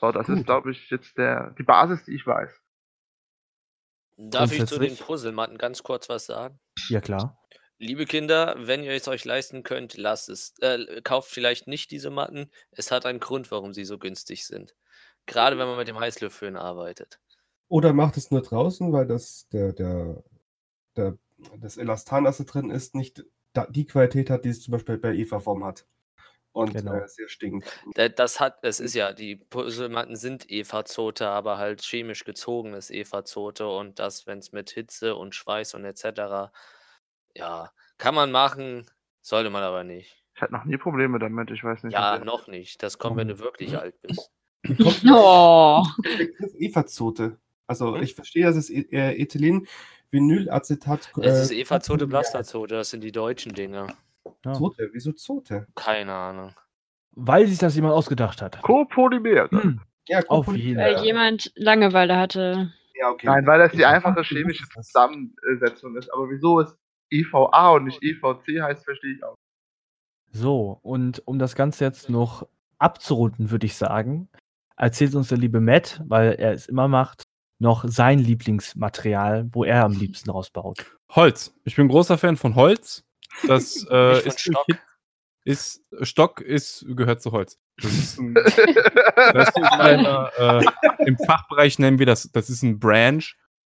Speaker 3: So, das ist,
Speaker 1: Gut.
Speaker 3: glaube ich, jetzt der, die Basis, die ich weiß.
Speaker 5: Darf ich zu den Puzzlematten ganz kurz was sagen?
Speaker 1: Ja, klar.
Speaker 5: Liebe Kinder, wenn ihr es euch leisten könnt, lasst es. Äh, kauft vielleicht nicht diese Matten. Es hat einen Grund, warum sie so günstig sind. Gerade wenn man mit dem Heißluftföhn arbeitet.
Speaker 2: Oder macht es nur draußen, weil das, der, der, der, das Elastan, das da drin ist, nicht die Qualität hat, die es zum Beispiel bei Eva-Form hat. Und
Speaker 1: Genau.
Speaker 2: äh, sehr stinkt.
Speaker 5: Da- Das hat, es ist ja, die Puzzlematten sind Eva-Zote, aber halt chemisch gezogenes Eva-Zote und das, wenn es mit Hitze und Schweiß und etc. Ja, kann man machen, sollte man aber nicht.
Speaker 3: Ich hatte noch nie Probleme damit, ich weiß nicht.
Speaker 5: Ja, noch nicht. Das kommt, wenn du wirklich alt bist.
Speaker 6: Oh.
Speaker 2: Eva-Zote? Also
Speaker 5: Hm?
Speaker 2: ich verstehe, dass es E- äh, Ethylen, Vinylacetat.
Speaker 5: Es ist
Speaker 2: äh,
Speaker 5: Eva-Zote,
Speaker 2: ja,
Speaker 5: Blastazote, das sind die deutschen Dinger.
Speaker 1: Ja.
Speaker 2: Zote, wieso Zote?
Speaker 5: Keine Ahnung.
Speaker 1: Weil sich das jemand ausgedacht hat.
Speaker 3: Copolymer.
Speaker 1: Hm.
Speaker 2: Ja,
Speaker 1: Auf
Speaker 2: Copoly-
Speaker 1: jeden
Speaker 6: Weil jemand Langeweile hatte.
Speaker 2: Ja, okay.
Speaker 3: Nein, weil das die einfache chemische
Speaker 2: das.
Speaker 3: Zusammensetzung ist. Aber wieso es EVA und nicht EVC heißt, verstehe ich auch.
Speaker 1: So, und um das Ganze jetzt noch abzurunden, würde ich sagen, erzählt uns der liebe Matt, weil er es immer macht, noch sein Lieblingsmaterial, wo er am liebsten rausbaut.
Speaker 7: Holz. Ich bin großer Fan von Holz. Das äh,
Speaker 5: von
Speaker 7: ist,
Speaker 5: Stock.
Speaker 7: ist Stock ist gehört zu Holz. Das ist ein, das ist ein kleiner, äh, Im Fachbereich nennen wir das. Das ist ein Branch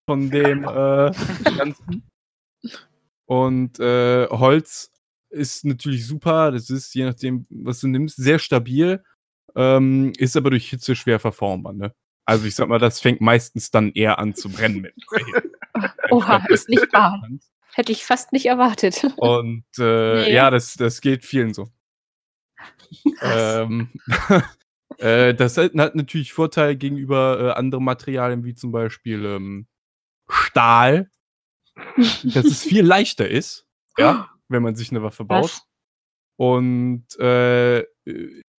Speaker 7: von dem äh, Ganzen. Und äh, Holz ist natürlich super. Das ist je nachdem, was du nimmst, sehr stabil. Ähm, ist aber durch Hitze schwer verformbar. Ne? Also ich sag mal, das fängt meistens dann eher an zu brennen mit.
Speaker 4: Oha, ist nicht wahr. Hätte ich fast nicht erwartet.
Speaker 7: Und äh,
Speaker 6: Nee.
Speaker 7: ja, das, das geht vielen so. Ähm, äh, das hat, hat natürlich Vorteil gegenüber äh, anderen Materialien, wie zum Beispiel ähm, Stahl, dass es viel leichter ist, ja, wenn man sich eine Waffe baut.
Speaker 6: Was?
Speaker 7: Und äh,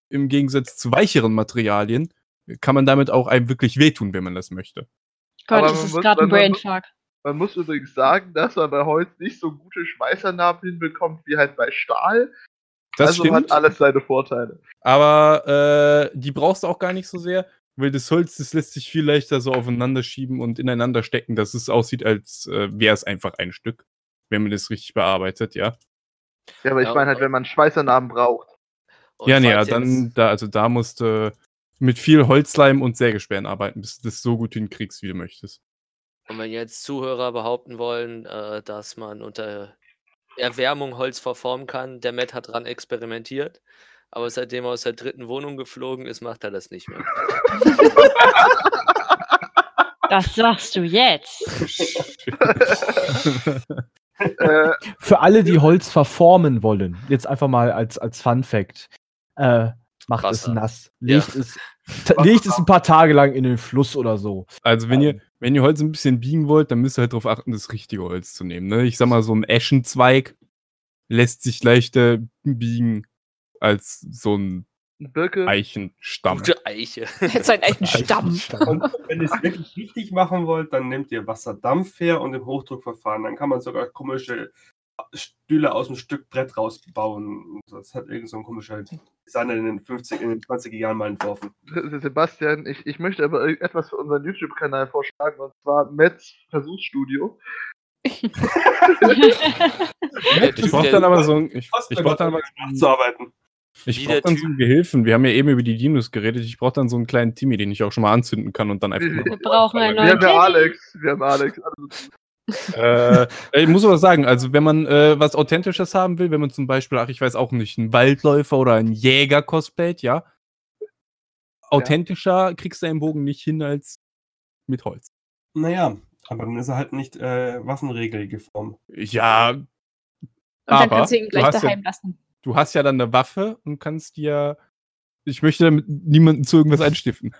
Speaker 7: im Gegensatz zu weicheren Materialien kann man damit auch einem wirklich wehtun, wenn man das möchte.
Speaker 6: Gott,
Speaker 3: Aber
Speaker 6: das
Speaker 3: man
Speaker 6: ist
Speaker 3: muss-
Speaker 6: gerade ein Brainfuck.
Speaker 3: Man muss übrigens sagen, dass man bei Holz nicht so gute Schweißernamen hinbekommt wie halt bei Stahl.
Speaker 7: Das
Speaker 3: also
Speaker 7: stimmt.
Speaker 3: hat alles seine Vorteile.
Speaker 7: Aber äh, die brauchst du auch gar nicht so sehr, weil das Holz, das lässt sich viel leichter so aufeinander schieben und ineinander stecken, dass es aussieht, als äh, wäre es einfach ein Stück, wenn man das richtig bearbeitet, ja.
Speaker 3: Ja, aber ich
Speaker 5: Ja,
Speaker 3: meine halt, wenn man Schweißernamen braucht.
Speaker 5: Und
Speaker 7: ja, nee, ja,
Speaker 5: ihr
Speaker 7: dann, da, also da musst du mit viel Holzleim und Sägesperren arbeiten, bis du das so gut hinkriegst, wie du möchtest.
Speaker 5: Und wenn jetzt Zuhörer behaupten wollen, äh, dass man unter Erwärmung Holz verformen kann, der Matt hat dran experimentiert, aber seitdem er aus der dritten Wohnung geflogen ist, macht er das nicht mehr.
Speaker 6: Das sagst du jetzt.
Speaker 3: Äh,
Speaker 1: Für alle, die Holz verformen wollen, jetzt einfach mal als, als Fun Fact, äh, macht
Speaker 5: Wasser.
Speaker 1: es nass.
Speaker 5: Ja.
Speaker 1: Legt, es, ta- legt es ein paar Tage lang in den Fluss oder so.
Speaker 7: Also, wenn ihr, wenn ihr Holz ein bisschen biegen wollt, dann müsst ihr halt darauf achten, das richtige Holz zu nehmen. Ne? Ich sag mal, so ein Eschenzweig lässt sich leichter biegen als so ein
Speaker 3: Birke.
Speaker 7: Eichenstamm.
Speaker 5: Gute Eiche.
Speaker 4: Jetzt ein echten Stamm.
Speaker 2: Und wenn ihr es wirklich richtig machen wollt, dann nehmt ihr Wasserdampf her und im Hochdruckverfahren. Dann kann man sogar komische Stühle aus dem Stück Brett rausbauen. Das hat irgend so ein komischer Designer in den 50, in den 20er Jahren mal entworfen.
Speaker 3: Sebastian, ich, ich möchte aber etwas für unseren YouTube-Kanal vorschlagen, und zwar Metz Versuchsstudio.
Speaker 7: Ich brauch dann aber so ein, ich, ich brauch dann aber
Speaker 2: zu arbeiten.
Speaker 7: Ich brauche dann
Speaker 5: Typ-
Speaker 7: so einen Gehilfen. Wir haben ja eben über die Dinos geredet. Ich brauche dann so einen kleinen Timmy, den ich auch schon mal anzünden kann und dann einfach.
Speaker 3: Wir
Speaker 6: Wir brauchen einen
Speaker 3: Wir
Speaker 6: neuen
Speaker 3: haben ja. Alex. Wir haben Alex.
Speaker 7: Äh, ich muss aber sagen, also wenn man äh, was Authentisches haben will, wenn man zum Beispiel, ach, ich weiß auch nicht, einen Waldläufer oder einen Jäger cosplayt, ja. Authentischer kriegst du den Bogen nicht hin als mit Holz.
Speaker 2: Naja, aber dann ist er halt nicht äh, waffenregelgeformt.
Speaker 7: Ja,
Speaker 4: Und dann
Speaker 7: Aber
Speaker 4: kannst du ihn
Speaker 7: du
Speaker 4: gleich
Speaker 7: hast ja-
Speaker 4: daheim lassen.
Speaker 7: Du hast ja dann eine Waffe und kannst dir. Ich möchte damit niemanden zu irgendwas einstiften.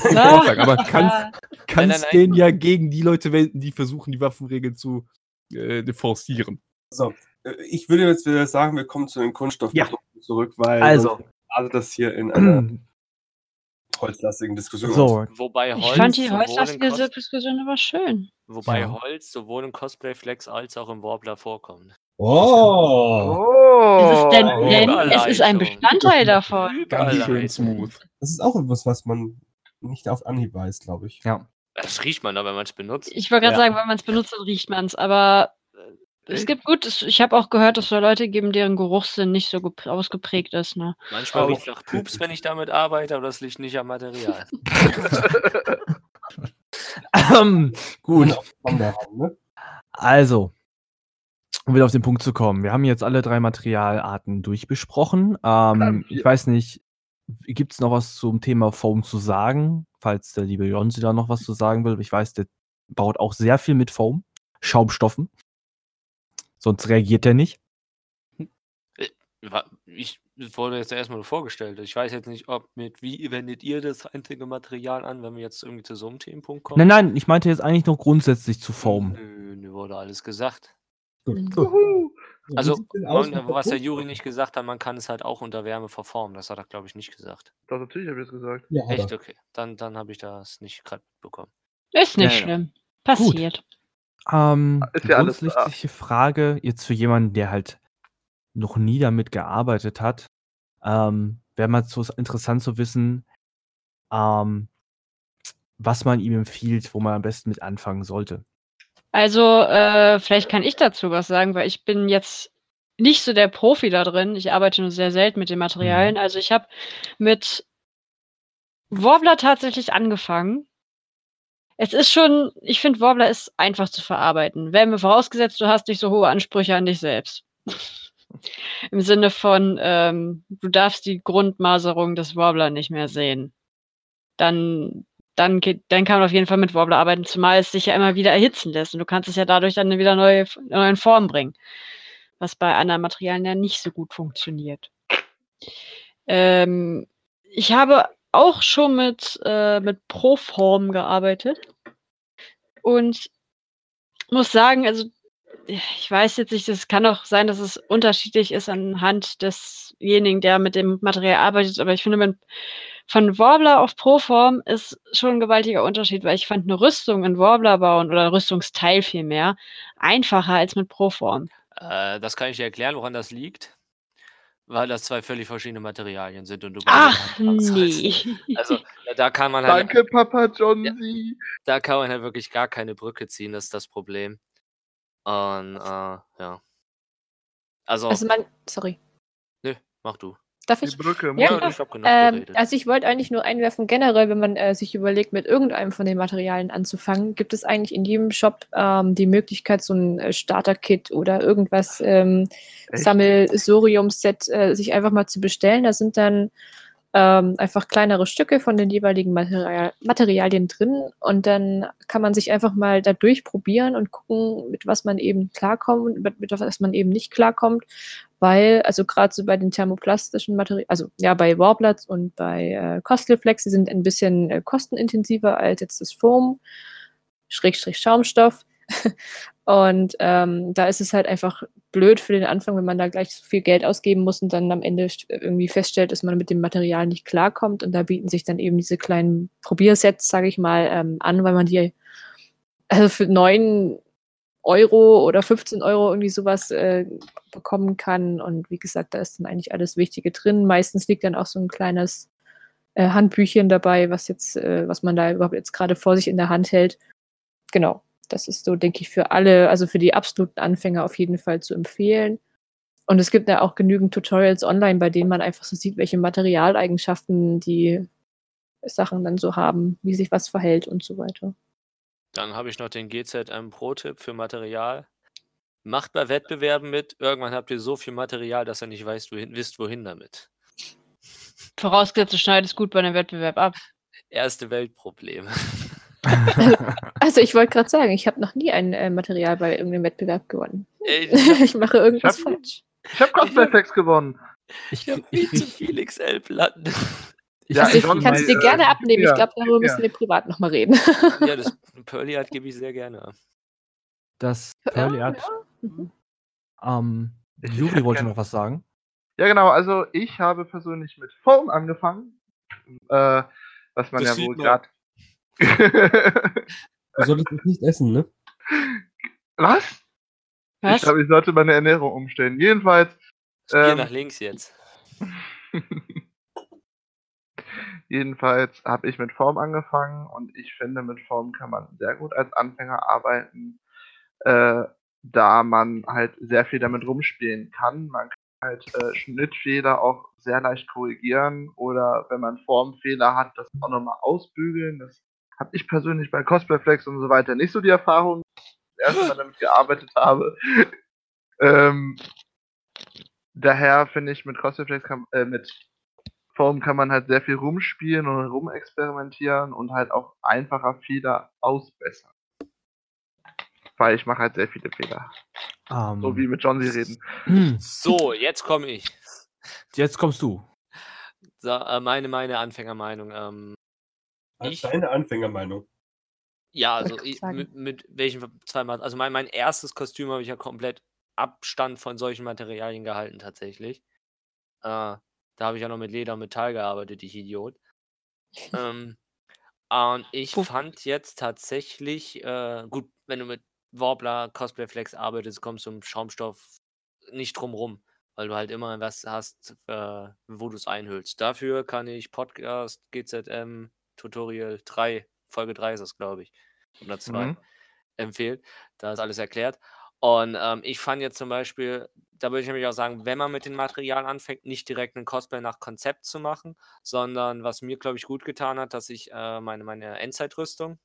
Speaker 7: Sagen, aber kannst, kannst
Speaker 5: nein.
Speaker 7: den ja gegen die Leute wenden, die versuchen, die Waffenregeln zu äh, forcieren.
Speaker 2: So, äh, ich würde jetzt wieder sagen, wir kommen zu den Kunststoffprodukten zurück, weil
Speaker 1: Also.
Speaker 2: also das hier in einer holzlastigen Diskussion
Speaker 1: So,
Speaker 5: Wobei Holz.
Speaker 6: ich fand die holzlastige Diskussion aber schön.
Speaker 5: Wobei
Speaker 1: Ja.
Speaker 5: Holz sowohl im Cosplay Flex als auch im Warbler vorkommt.
Speaker 2: Oh,
Speaker 6: Ist es
Speaker 3: Oh.
Speaker 6: denn,
Speaker 2: Oh.
Speaker 6: denn es ist ein. Bestandteil davon.
Speaker 7: Ganz schön smooth.
Speaker 2: das ist auch etwas, was man nicht auf Anhieb weiß, glaube ich.
Speaker 1: ja.
Speaker 5: Das riecht man da, wenn man es benutzt.
Speaker 6: Ich wollte gerade
Speaker 1: Ja.
Speaker 6: sagen, wenn man es benutzt, dann riecht man es. Aber äh, es gibt gut, es, ich habe auch gehört, dass es da Leute geben, deren Geruchssinn nicht so gepr- ausgeprägt ist. Ne?
Speaker 5: Manchmal riecht es nach Pups, wenn ich damit arbeite, aber das liegt nicht am Material.
Speaker 1: Ähm, gut.
Speaker 2: Ne?
Speaker 1: Also, um wieder auf den Punkt zu kommen. Wir haben jetzt alle drei Materialarten durchbesprochen. Ähm, ich weiß nicht, gibt es noch was zum Thema Foam zu sagen? Falls der liebe Jonsi da noch was zu sagen will. Ich weiß, der baut auch sehr viel mit Foam, Schaumstoffen. Sonst reagiert er nicht.
Speaker 5: Wa- Ich wurde jetzt erstmal nur vorgestellt. Ich weiß jetzt nicht, ob mit wie wendet ihr das einzige Material an, wenn wir jetzt irgendwie zu so einem Themenpunkt kommen?
Speaker 1: Nein, nein, ich meinte jetzt eigentlich noch grundsätzlich zu Foam.
Speaker 5: Nö, nö, wurde alles gesagt.
Speaker 2: So,
Speaker 5: Also, was der? Juri nicht gesagt hat, man kann es halt auch unter Wärme verformen. Das hat er, glaube ich, nicht gesagt.
Speaker 3: Doch, natürlich habe ich es gesagt.
Speaker 2: Ja.
Speaker 5: Echt? Okay. Dann, dann habe ich das nicht gerade bekommen.
Speaker 6: Ist nicht
Speaker 1: Ja, ja.
Speaker 6: schlimm. Passiert.
Speaker 1: Ähm,
Speaker 3: Ist ja alles
Speaker 1: grundsätzliche Frage, jetzt für jemanden, der halt noch nie damit gearbeitet hat, ähm, wäre mal so interessant zu wissen, ähm, was man ihm empfiehlt, wo man am besten mit anfangen sollte.
Speaker 6: Also, äh, vielleicht kann ich dazu was sagen, weil ich bin jetzt nicht so der Profi da drin. Ich arbeite nur sehr selten mit den Materialien. Also ich habe mit Warbler tatsächlich angefangen. Es ist schon, ich finde, Warbler ist einfach zu verarbeiten. Wenn mir vorausgesetzt, du hast nicht so hohe Ansprüche an dich selbst. Im Sinne von, ähm, du darfst die Grundmaserung des Warbler nicht mehr sehen. Dann, dann, geht, dann kann man auf jeden Fall mit Warbler arbeiten, zumal es sich ja immer wieder erhitzen lässt. Und du kannst es ja dadurch dann wieder neue, neue in Form bringen. Was bei anderen Materialien ja nicht so gut funktioniert. Ähm, ich habe auch schon mit, äh, mit Proform gearbeitet. Und muss sagen, also ich weiß jetzt nicht, es kann auch sein, dass es unterschiedlich ist anhand desjenigen, der mit dem Material arbeitet, aber ich finde, mit, von Warbler auf Proform ist schon ein gewaltiger Unterschied, weil ich fand eine Rüstung in Warbler bauen oder ein Rüstungsteil vielmehr einfacher als mit Proform.
Speaker 5: Äh, das kann ich dir erklären, woran das liegt. Weil das zwei völlig verschiedene Materialien sind und du
Speaker 6: Ach nee.
Speaker 5: Also da- kann man halt,
Speaker 3: Danke, Papa Johnsy.
Speaker 5: da kann man halt wirklich gar keine Brücke ziehen, das ist das Problem. Und äh, ja. Also,
Speaker 4: Also man, sorry,
Speaker 5: nö, mach du.
Speaker 4: Darf
Speaker 3: Die
Speaker 4: ich?
Speaker 3: Brücke.
Speaker 4: Ja,
Speaker 5: ich hab genug
Speaker 4: Ähm, also ich wollte eigentlich nur einwerfen, generell, wenn man äh, sich überlegt, mit irgendeinem von den Materialien anzufangen, gibt es eigentlich in jedem Shop ähm, die Möglichkeit, so ein äh, Starter-Kit oder irgendwas ähm,
Speaker 3: Echt?
Speaker 4: Sammelsurium-Set äh, sich einfach mal zu bestellen. Da sind dann ähm, einfach kleinere Stücke von den jeweiligen Material Materialien drin und dann kann man sich einfach mal da durchprobieren und gucken, mit was man eben klarkommt und mit, mit was man eben nicht klarkommt, weil, also gerade so bei den thermoplastischen Materialien, also ja, bei Warblers und bei äh, Costelflex, die sind ein bisschen äh, kostenintensiver als jetzt das Foam, Schrägstrich Schaumstoff. Und ähm, da ist es halt einfach blöd für den Anfang, wenn man da gleich so viel Geld ausgeben muss und dann am Ende st- irgendwie feststellt, dass man mit dem Material nicht klarkommt. Und da bieten sich dann eben diese kleinen Probiersets, sage ich mal, ähm, an, weil man die also für 9 Euro oder 15 Euro irgendwie sowas äh, bekommen kann. Und wie gesagt, da ist dann eigentlich alles Wichtige drin. Meistens liegt dann auch so ein kleines äh, Handbüchchen dabei, was jetzt, äh, was man da überhaupt jetzt gerade vor sich in der Hand hält. Genau. Das ist so, denke ich, für alle, also für die absoluten Anfänger auf jeden Fall zu empfehlen. Und es gibt ja auch genügend Tutorials online, bei denen man einfach so sieht, welche Materialeigenschaften die Sachen dann so haben, wie sich was verhält und so weiter.
Speaker 5: Dann habe ich noch den GZM Pro-Tipp für Material. Macht bei Wettbewerben mit. Irgendwann habt ihr so viel Material, dass ihr nicht weißt, wohin, wisst, wohin damit.
Speaker 6: Vorausgesetzt, du schneidest gut bei einem Wettbewerb ab.
Speaker 5: Erste Weltproblem.
Speaker 4: Also ich wollte gerade sagen, ich habe noch nie ein äh, Material bei irgendeinem Wettbewerb gewonnen.
Speaker 5: Ey,
Speaker 4: ich mache irgendwas
Speaker 3: Ich hab-
Speaker 4: falsch.
Speaker 3: Ich habe Cosplay gewonnen.
Speaker 1: Ich,
Speaker 5: ich habe
Speaker 1: ich,
Speaker 5: viel zu
Speaker 1: ich,
Speaker 5: viel XL-Platten.
Speaker 1: Ich,
Speaker 3: Ja,
Speaker 4: Also ich kann es dir
Speaker 3: äh,
Speaker 4: gerne abnehmen.
Speaker 3: ja,
Speaker 4: ich glaube, darüber
Speaker 3: ja.
Speaker 4: müssen wir privat nochmal reden.
Speaker 5: Ja, das Pearly Art gebe ich sehr gerne ab.
Speaker 1: das Pearly Art.
Speaker 4: Mhm.
Speaker 1: Ähm,
Speaker 3: Ich- ich
Speaker 1: Juri wollte noch was sagen.
Speaker 3: Ja, genau. Also ich habe persönlich mit Foam angefangen. Äh, was man
Speaker 2: Das
Speaker 3: ja wohl gerade.
Speaker 2: Du solltest es nicht essen, ne?
Speaker 3: was? Ich
Speaker 6: Was?
Speaker 3: glaube, ich sollte meine Ernährung umstellen. Jedenfalls.
Speaker 5: Das Bier
Speaker 3: Ähm,
Speaker 5: nach links jetzt.
Speaker 3: Jedenfalls habe ich mit Form angefangen und ich finde, mit Form kann man sehr gut als Anfänger arbeiten, äh, da man halt sehr viel damit rumspielen kann. Man kann halt äh, Schnittfehler auch sehr leicht korrigieren oder wenn man Formfehler hat, das auch nochmal ausbügeln. Das habe ich persönlich bei Cosplayflex und so weiter nicht so die Erfahrung, das erste Mal damit gearbeitet habe. ähm, daher finde ich, mit Cosplayflex kann, äh, mit Form kann man halt sehr viel rumspielen und rumexperimentieren und halt auch einfacher Fehler ausbessern. Weil ich mache halt sehr viele Fehler.
Speaker 1: Ähm,
Speaker 3: So wie mit John sie reden.
Speaker 5: So, jetzt komme ich.
Speaker 1: Jetzt kommst du.
Speaker 5: So, äh, meine, meine Anfängermeinung. Ähm, Ich-
Speaker 2: Deine Anfängermeinung.
Speaker 5: ja, also ich, mit, mit welchen zweimal. Also mein, mein erstes Kostüm habe ich ja komplett Abstand von solchen Materialien gehalten, tatsächlich. Äh, da habe ich ja noch mit Leder und Metall gearbeitet, ich Idiot. ähm, und ich
Speaker 6: Puh.
Speaker 5: fand jetzt tatsächlich, äh, gut, wenn du mit Warbler, Cosplay Flex arbeitest, kommst du um Schaumstoff nicht drum rum, weil du halt immer was hast, äh, wo du es einhüllst. Dafür kann ich Podcast GZM Tutorial 3, Folge 3 ist das, glaube ich, oder 2,
Speaker 3: Mhm.
Speaker 5: empfehlen. Da ist alles erklärt. Und ähm, ich fand jetzt zum Beispiel, da würde ich nämlich auch sagen, wenn man mit den Materialien anfängt, nicht direkt einen Cosplay nach Konzept zu machen, sondern was mir, glaube ich, gut getan hat, dass ich äh, meine, meine Endzeitrüstung,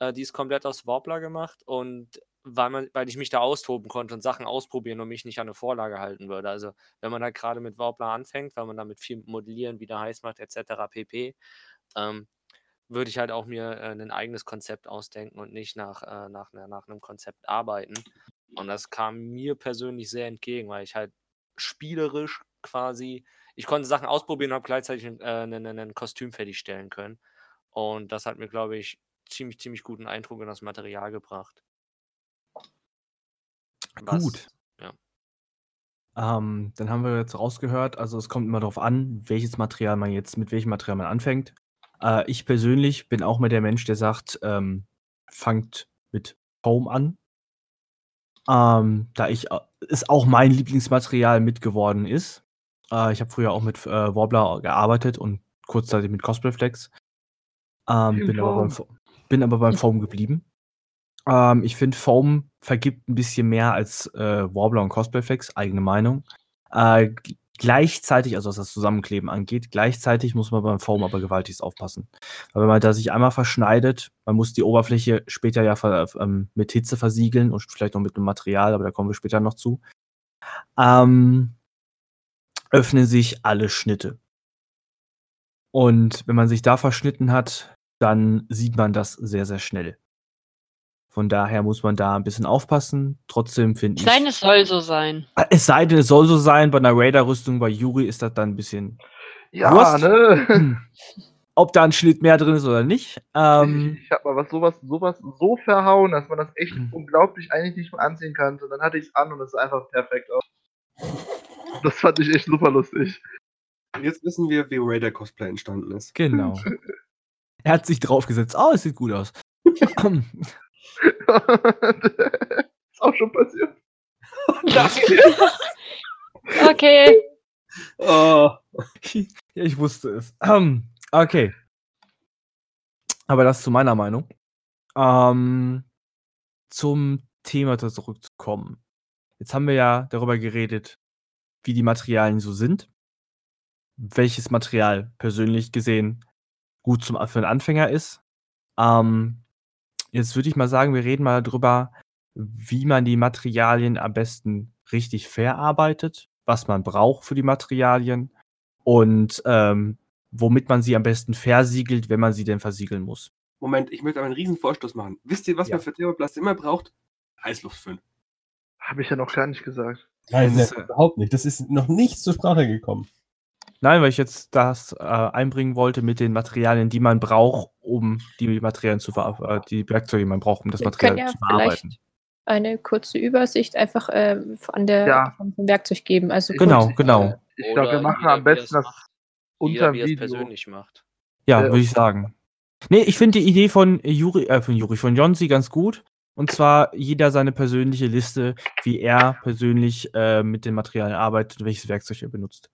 Speaker 5: äh, die ist komplett aus Warbler gemacht und weil, man, weil ich mich da austoben konnte und Sachen ausprobieren und mich nicht an eine Vorlage halten würde. Also wenn man halt gerade mit Warbler anfängt, weil man damit viel modellieren, wieder heiß macht, etc. pp., ähm, würde ich halt auch mir äh, ein eigenes Konzept ausdenken und nicht nach, äh, nach, nach einem Konzept arbeiten. Und das kam mir persönlich sehr entgegen, weil ich halt spielerisch quasi, ich konnte Sachen ausprobieren und habe gleichzeitig ein, äh, ein, ein, Kostüm fertigstellen können. Und das hat mir, glaube ich, ziemlich, ziemlich guten Eindruck in das Material gebracht.
Speaker 1: Gut.
Speaker 5: ja.
Speaker 1: Ähm, dann haben wir jetzt rausgehört, also es kommt immer darauf an, welches Material man jetzt, mit welchem Material man anfängt. Äh, ich persönlich bin auch mal der Mensch, der sagt, ähm, fangt mit Foam an. Ähm, da ich äh, es auch mein Lieblingsmaterial mitgeworden ist. Äh, ich habe früher auch mit äh, Warbler gearbeitet und kurzzeitig mit Cosplayflex. Ähm,
Speaker 3: Team
Speaker 1: bin, aber beim, bin aber beim Foam geblieben. Ähm, ich finde, Foam vergibt ein bisschen mehr als äh, Warbler und Cosplayflex, eigene Meinung. Äh, gleichzeitig, also was das Zusammenkleben angeht, gleichzeitig muss man beim Foam aber gewaltig aufpassen. Weil wenn man da sich einmal verschneidet, man muss die Oberfläche später ja ähm, mit Hitze versiegeln und vielleicht noch mit einem Material, aber da kommen wir später noch zu. Ähm, öffnen sich alle Schnitte. Und wenn man sich da verschnitten hat, dann sieht man das sehr, sehr schnell. Von daher muss man da ein bisschen aufpassen. Trotzdem finde ich.
Speaker 6: Sein, es soll so sein.
Speaker 1: Es sei denn, es soll so sein, bei einer Raider-Rüstung bei Yuri ist das dann ein bisschen.
Speaker 3: Ja,
Speaker 1: Wurst.
Speaker 3: ne?
Speaker 1: Ob da ein Schnitt mehr drin ist oder nicht. Ähm,
Speaker 3: ich habe mal was sowas, sowas so verhauen, dass man das echt
Speaker 1: Hm.
Speaker 3: unglaublich eigentlich nicht mehr anziehen kann. Und dann hatte ich es an und es sah einfach perfekt aus. Das fand ich echt super lustig.
Speaker 2: Jetzt wissen wir, wie Raider Cosplay entstanden ist.
Speaker 1: genau. er hat sich draufgesetzt. Oh, es sieht gut aus.
Speaker 3: ist auch schon passiert.
Speaker 6: Okay.
Speaker 2: Oh.
Speaker 1: ja, ich wusste es. Ähm, okay. Aber das zu meiner Meinung. Ähm, zum Thema zurückzukommen. Jetzt haben wir ja darüber geredet, wie die Materialien so sind. Welches Material persönlich gesehen gut zum, für einen Anfänger ist. Ähm, jetzt würde ich mal sagen, wir reden mal darüber, wie man die Materialien am besten richtig verarbeitet, was man braucht für die Materialien und ähm, womit man sie am besten versiegelt, wenn man sie denn versiegeln muss.
Speaker 2: Moment, ich möchte aber einen riesen Vorstoß machen. Wisst ihr, was
Speaker 1: Ja.
Speaker 2: man für Thermoplast immer braucht? Heißluftföhn.
Speaker 3: Habe ich ja noch gar nicht gesagt.
Speaker 2: Nein,
Speaker 1: Das ist,
Speaker 2: überhaupt nicht. Das ist noch nicht zur Sprache gekommen.
Speaker 1: Nein, weil ich jetzt das äh, einbringen wollte mit den Materialien, die man braucht, um die Materialien zu verarbeiten, äh, die Werkzeuge, die man braucht, um das
Speaker 4: Wir
Speaker 1: Material
Speaker 4: ja
Speaker 1: zu verarbeiten.
Speaker 4: eine kurze Übersicht einfach äh, an der
Speaker 3: Ja.
Speaker 4: vom Werkzeug geben. Also
Speaker 1: Genau,
Speaker 4: kurz,
Speaker 1: genau.
Speaker 3: Ich glaube, wir machen am besten
Speaker 5: es
Speaker 3: das
Speaker 5: macht.
Speaker 3: unter
Speaker 5: Jeder,
Speaker 3: dem
Speaker 5: wie er es
Speaker 3: Video.
Speaker 5: persönlich macht.
Speaker 1: Ja,
Speaker 3: Äh,
Speaker 1: würde ich sagen. Nee, ich finde die Idee von Juri, äh, von Juri, von Jonsi ganz gut. Und zwar jeder seine persönliche Liste, wie er persönlich äh, mit den Materialien arbeitet und welches Werkzeug er benutzt.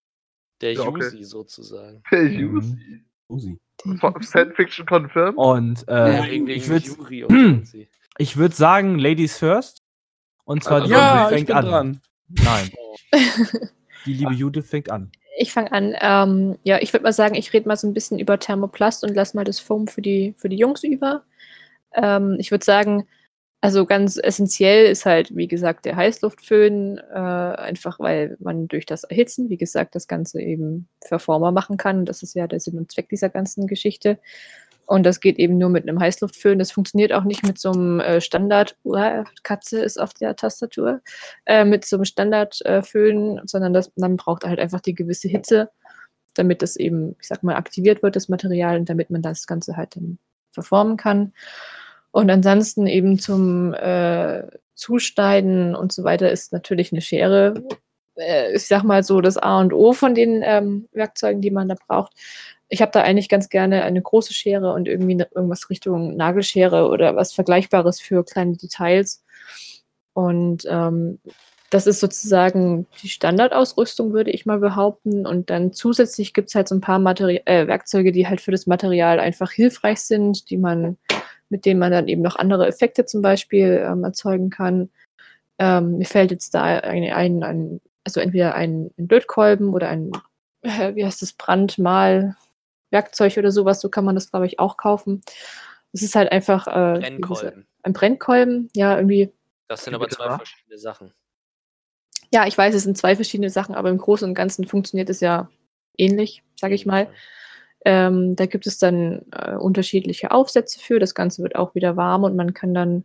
Speaker 5: Der
Speaker 3: Ja, okay.
Speaker 5: Yusi sozusagen.
Speaker 3: Yusi.
Speaker 2: Usi.
Speaker 3: Fanfiction confirmed?
Speaker 1: Und
Speaker 5: Ja,
Speaker 1: äh,
Speaker 5: wegen
Speaker 1: ich würde ich würd sagen, Ladies first. Und zwar
Speaker 3: Also,
Speaker 1: die
Speaker 7: Ja, ich
Speaker 1: fängt
Speaker 7: bin
Speaker 1: an.
Speaker 7: dran.
Speaker 1: Nein, die liebe Judith fängt an.
Speaker 4: Ich fange an. Ähm, ja, ich würde mal sagen, ich rede mal so ein bisschen über Thermoplast und lass mal das Foam für die, für die Jungs über. Ähm, ich würde sagen, also ganz essentiell ist halt, wie gesagt, der Heißluftföhn, äh, einfach weil man durch das Erhitzen, wie gesagt, das Ganze eben verformer machen kann. Das ist ja der Sinn und Zweck dieser ganzen Geschichte. Und das geht eben nur mit einem Heißluftföhn. Das funktioniert auch nicht mit so einem äh, Standard, Katze ist auf der Tastatur, äh, mit so einem Standardföhn, sondern das, man braucht halt einfach die gewisse Hitze, damit das eben, ich sag mal, aktiviert wird, das Material, und damit man das Ganze halt dann verformen kann. Und ansonsten eben zum äh, Zuschneiden und so weiter ist natürlich eine Schere, äh, ich sag mal so, das A und O von den ähm, Werkzeugen, die man da braucht. Ich habe da eigentlich ganz gerne eine große Schere und irgendwie ne, irgendwas Richtung Nagelschere oder was Vergleichbares für kleine Details. Und ähm, das ist sozusagen die Standardausrüstung, würde ich mal behaupten. Und dann zusätzlich gibt es halt so ein paar Materi äh, Werkzeuge, die halt für das Material einfach hilfreich sind, die man, mit denen man dann eben noch andere Effekte zum Beispiel ähm, erzeugen kann. Ähm, mir fällt jetzt da ein, ein, ein also entweder ein, ein Lötkolben oder ein, äh, wie heißt das, Brandmal-Werkzeug oder sowas, so kann man das, glaube ich, auch kaufen. Es ist halt einfach äh,
Speaker 5: Brennkolben.
Speaker 4: ein Brennkolben, ja, irgendwie
Speaker 5: Das sind aber zwei
Speaker 3: wa?
Speaker 5: verschiedene Sachen.
Speaker 4: Ja, ich weiß, es sind zwei verschiedene Sachen, aber im Großen und Ganzen funktioniert es ja ähnlich, sage ich mal. Ähm, da gibt es dann äh, unterschiedliche Aufsätze für. Das Ganze wird auch wieder warm und man kann dann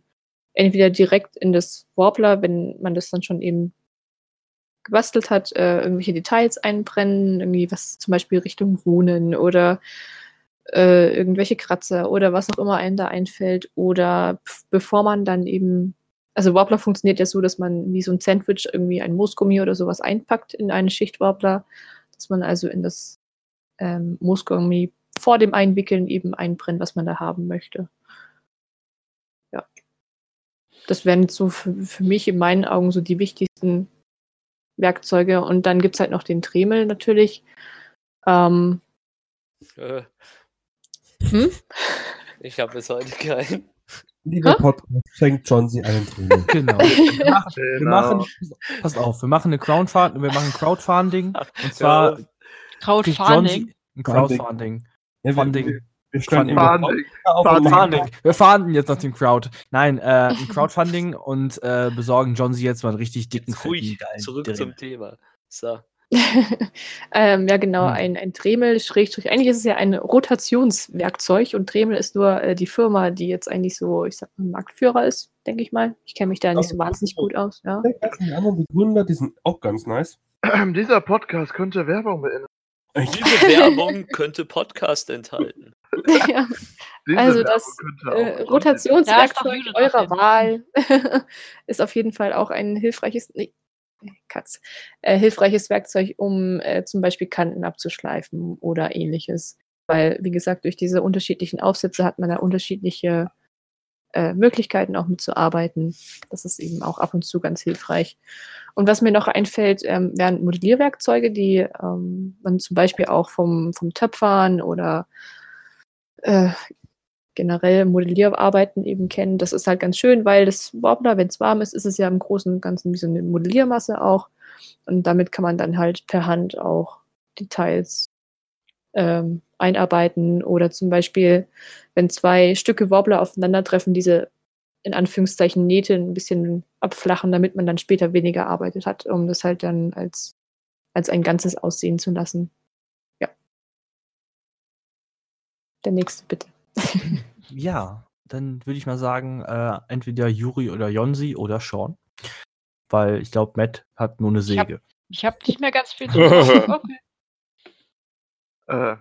Speaker 4: entweder direkt in das Warbler, wenn man das dann schon eben gebastelt hat, äh, irgendwelche Details einbrennen, irgendwie was zum Beispiel Richtung Runen oder äh, irgendwelche Kratzer oder was auch immer einem da einfällt. Oder bevor man dann eben also Warbler funktioniert ja so, dass man wie so ein Sandwich irgendwie ein Moosgummi oder sowas einpackt in eine Schicht Warbler, dass man also in das ähm, Moosgummi vor dem Einwickeln eben einbrennt, was man da haben möchte. Ja. Das wären so für, für mich in meinen Augen so die wichtigsten Werkzeuge. Und dann gibt es halt noch den Dremel natürlich. Ähm,
Speaker 5: Äh,
Speaker 4: hm?
Speaker 5: ich habe bis heute keinen.
Speaker 2: Lieber
Speaker 4: Hä?
Speaker 2: Podcast, schenkt John sie einen Training.
Speaker 1: Genau. Wir machen, wir
Speaker 3: Genau.
Speaker 1: machen, pass auf, wir machen eine Crowdfunding, wir machen Crowdfunding und zwar kriegt
Speaker 6: Crowdfunding.
Speaker 1: Crowdfunding.
Speaker 2: Ja, wir,
Speaker 1: Funding. Funding. fahnden jetzt nach dem Crowd. Nein, äh, ein Crowdfunding und äh, besorgen John sie jetzt mal einen richtig dicken
Speaker 5: Jetzt ruhig, zurück
Speaker 1: Dremel.
Speaker 5: zum Thema. So.
Speaker 4: ähm, ja, genau,
Speaker 1: Hm.
Speaker 4: ein, ein Dremel, Schrägstrich. Eigentlich ist es ja ein Rotationswerkzeug und Dremel ist nur äh, die Firma, die jetzt eigentlich so, ich sag mal, Marktführer ist, denke ich mal. Ich kenne mich da nicht so wahnsinnig gut aus, ja.
Speaker 2: Die anderen Begründer, die sind auch ganz nice.
Speaker 3: Dieser Podcast könnte Werbung beinhalten.
Speaker 5: Diese Werbung könnte Podcast enthalten.
Speaker 4: ja. Also das äh,
Speaker 6: Ja,
Speaker 4: Rotationswerkzeug
Speaker 6: auf
Speaker 4: eurer. Wahl ist auf jeden Fall auch ein hilfreiches, nee, Katz, äh, hilfreiches Werkzeug, um äh, zum Beispiel Kanten abzuschleifen oder ähnliches. Weil, wie gesagt, durch diese unterschiedlichen Aufsätze hat man da unterschiedliche äh, Möglichkeiten auch mitzuarbeiten. Das ist eben auch ab und zu ganz hilfreich. Und was mir noch einfällt, ähm, wären Modellierwerkzeuge, die ähm, man zum Beispiel auch vom, vom Töpfern oder äh, generell Modellierarbeiten eben kennt. Das ist halt ganz schön, weil das Warbler, wenn es warm ist, ist es ja im Großen und Ganzen wie so eine Modelliermasse auch. Und damit kann man dann halt per Hand auch Details ähm, einarbeiten oder zum Beispiel, wenn zwei Stücke Wobbler aufeinandertreffen, diese in Anführungszeichen Nähte ein bisschen abflachen, damit man dann später weniger arbeitet hat, um das halt dann als, als ein Ganzes aussehen zu lassen. Ja. Der nächste bitte.
Speaker 1: Ja, dann würde ich mal sagen, äh, entweder Juri oder Jonsi oder Sean. Weil ich glaube, Matt hat nur eine
Speaker 6: hab-
Speaker 1: Säge.
Speaker 6: Ich habe nicht mehr ganz viel zu sagen. Okay.
Speaker 3: Äh,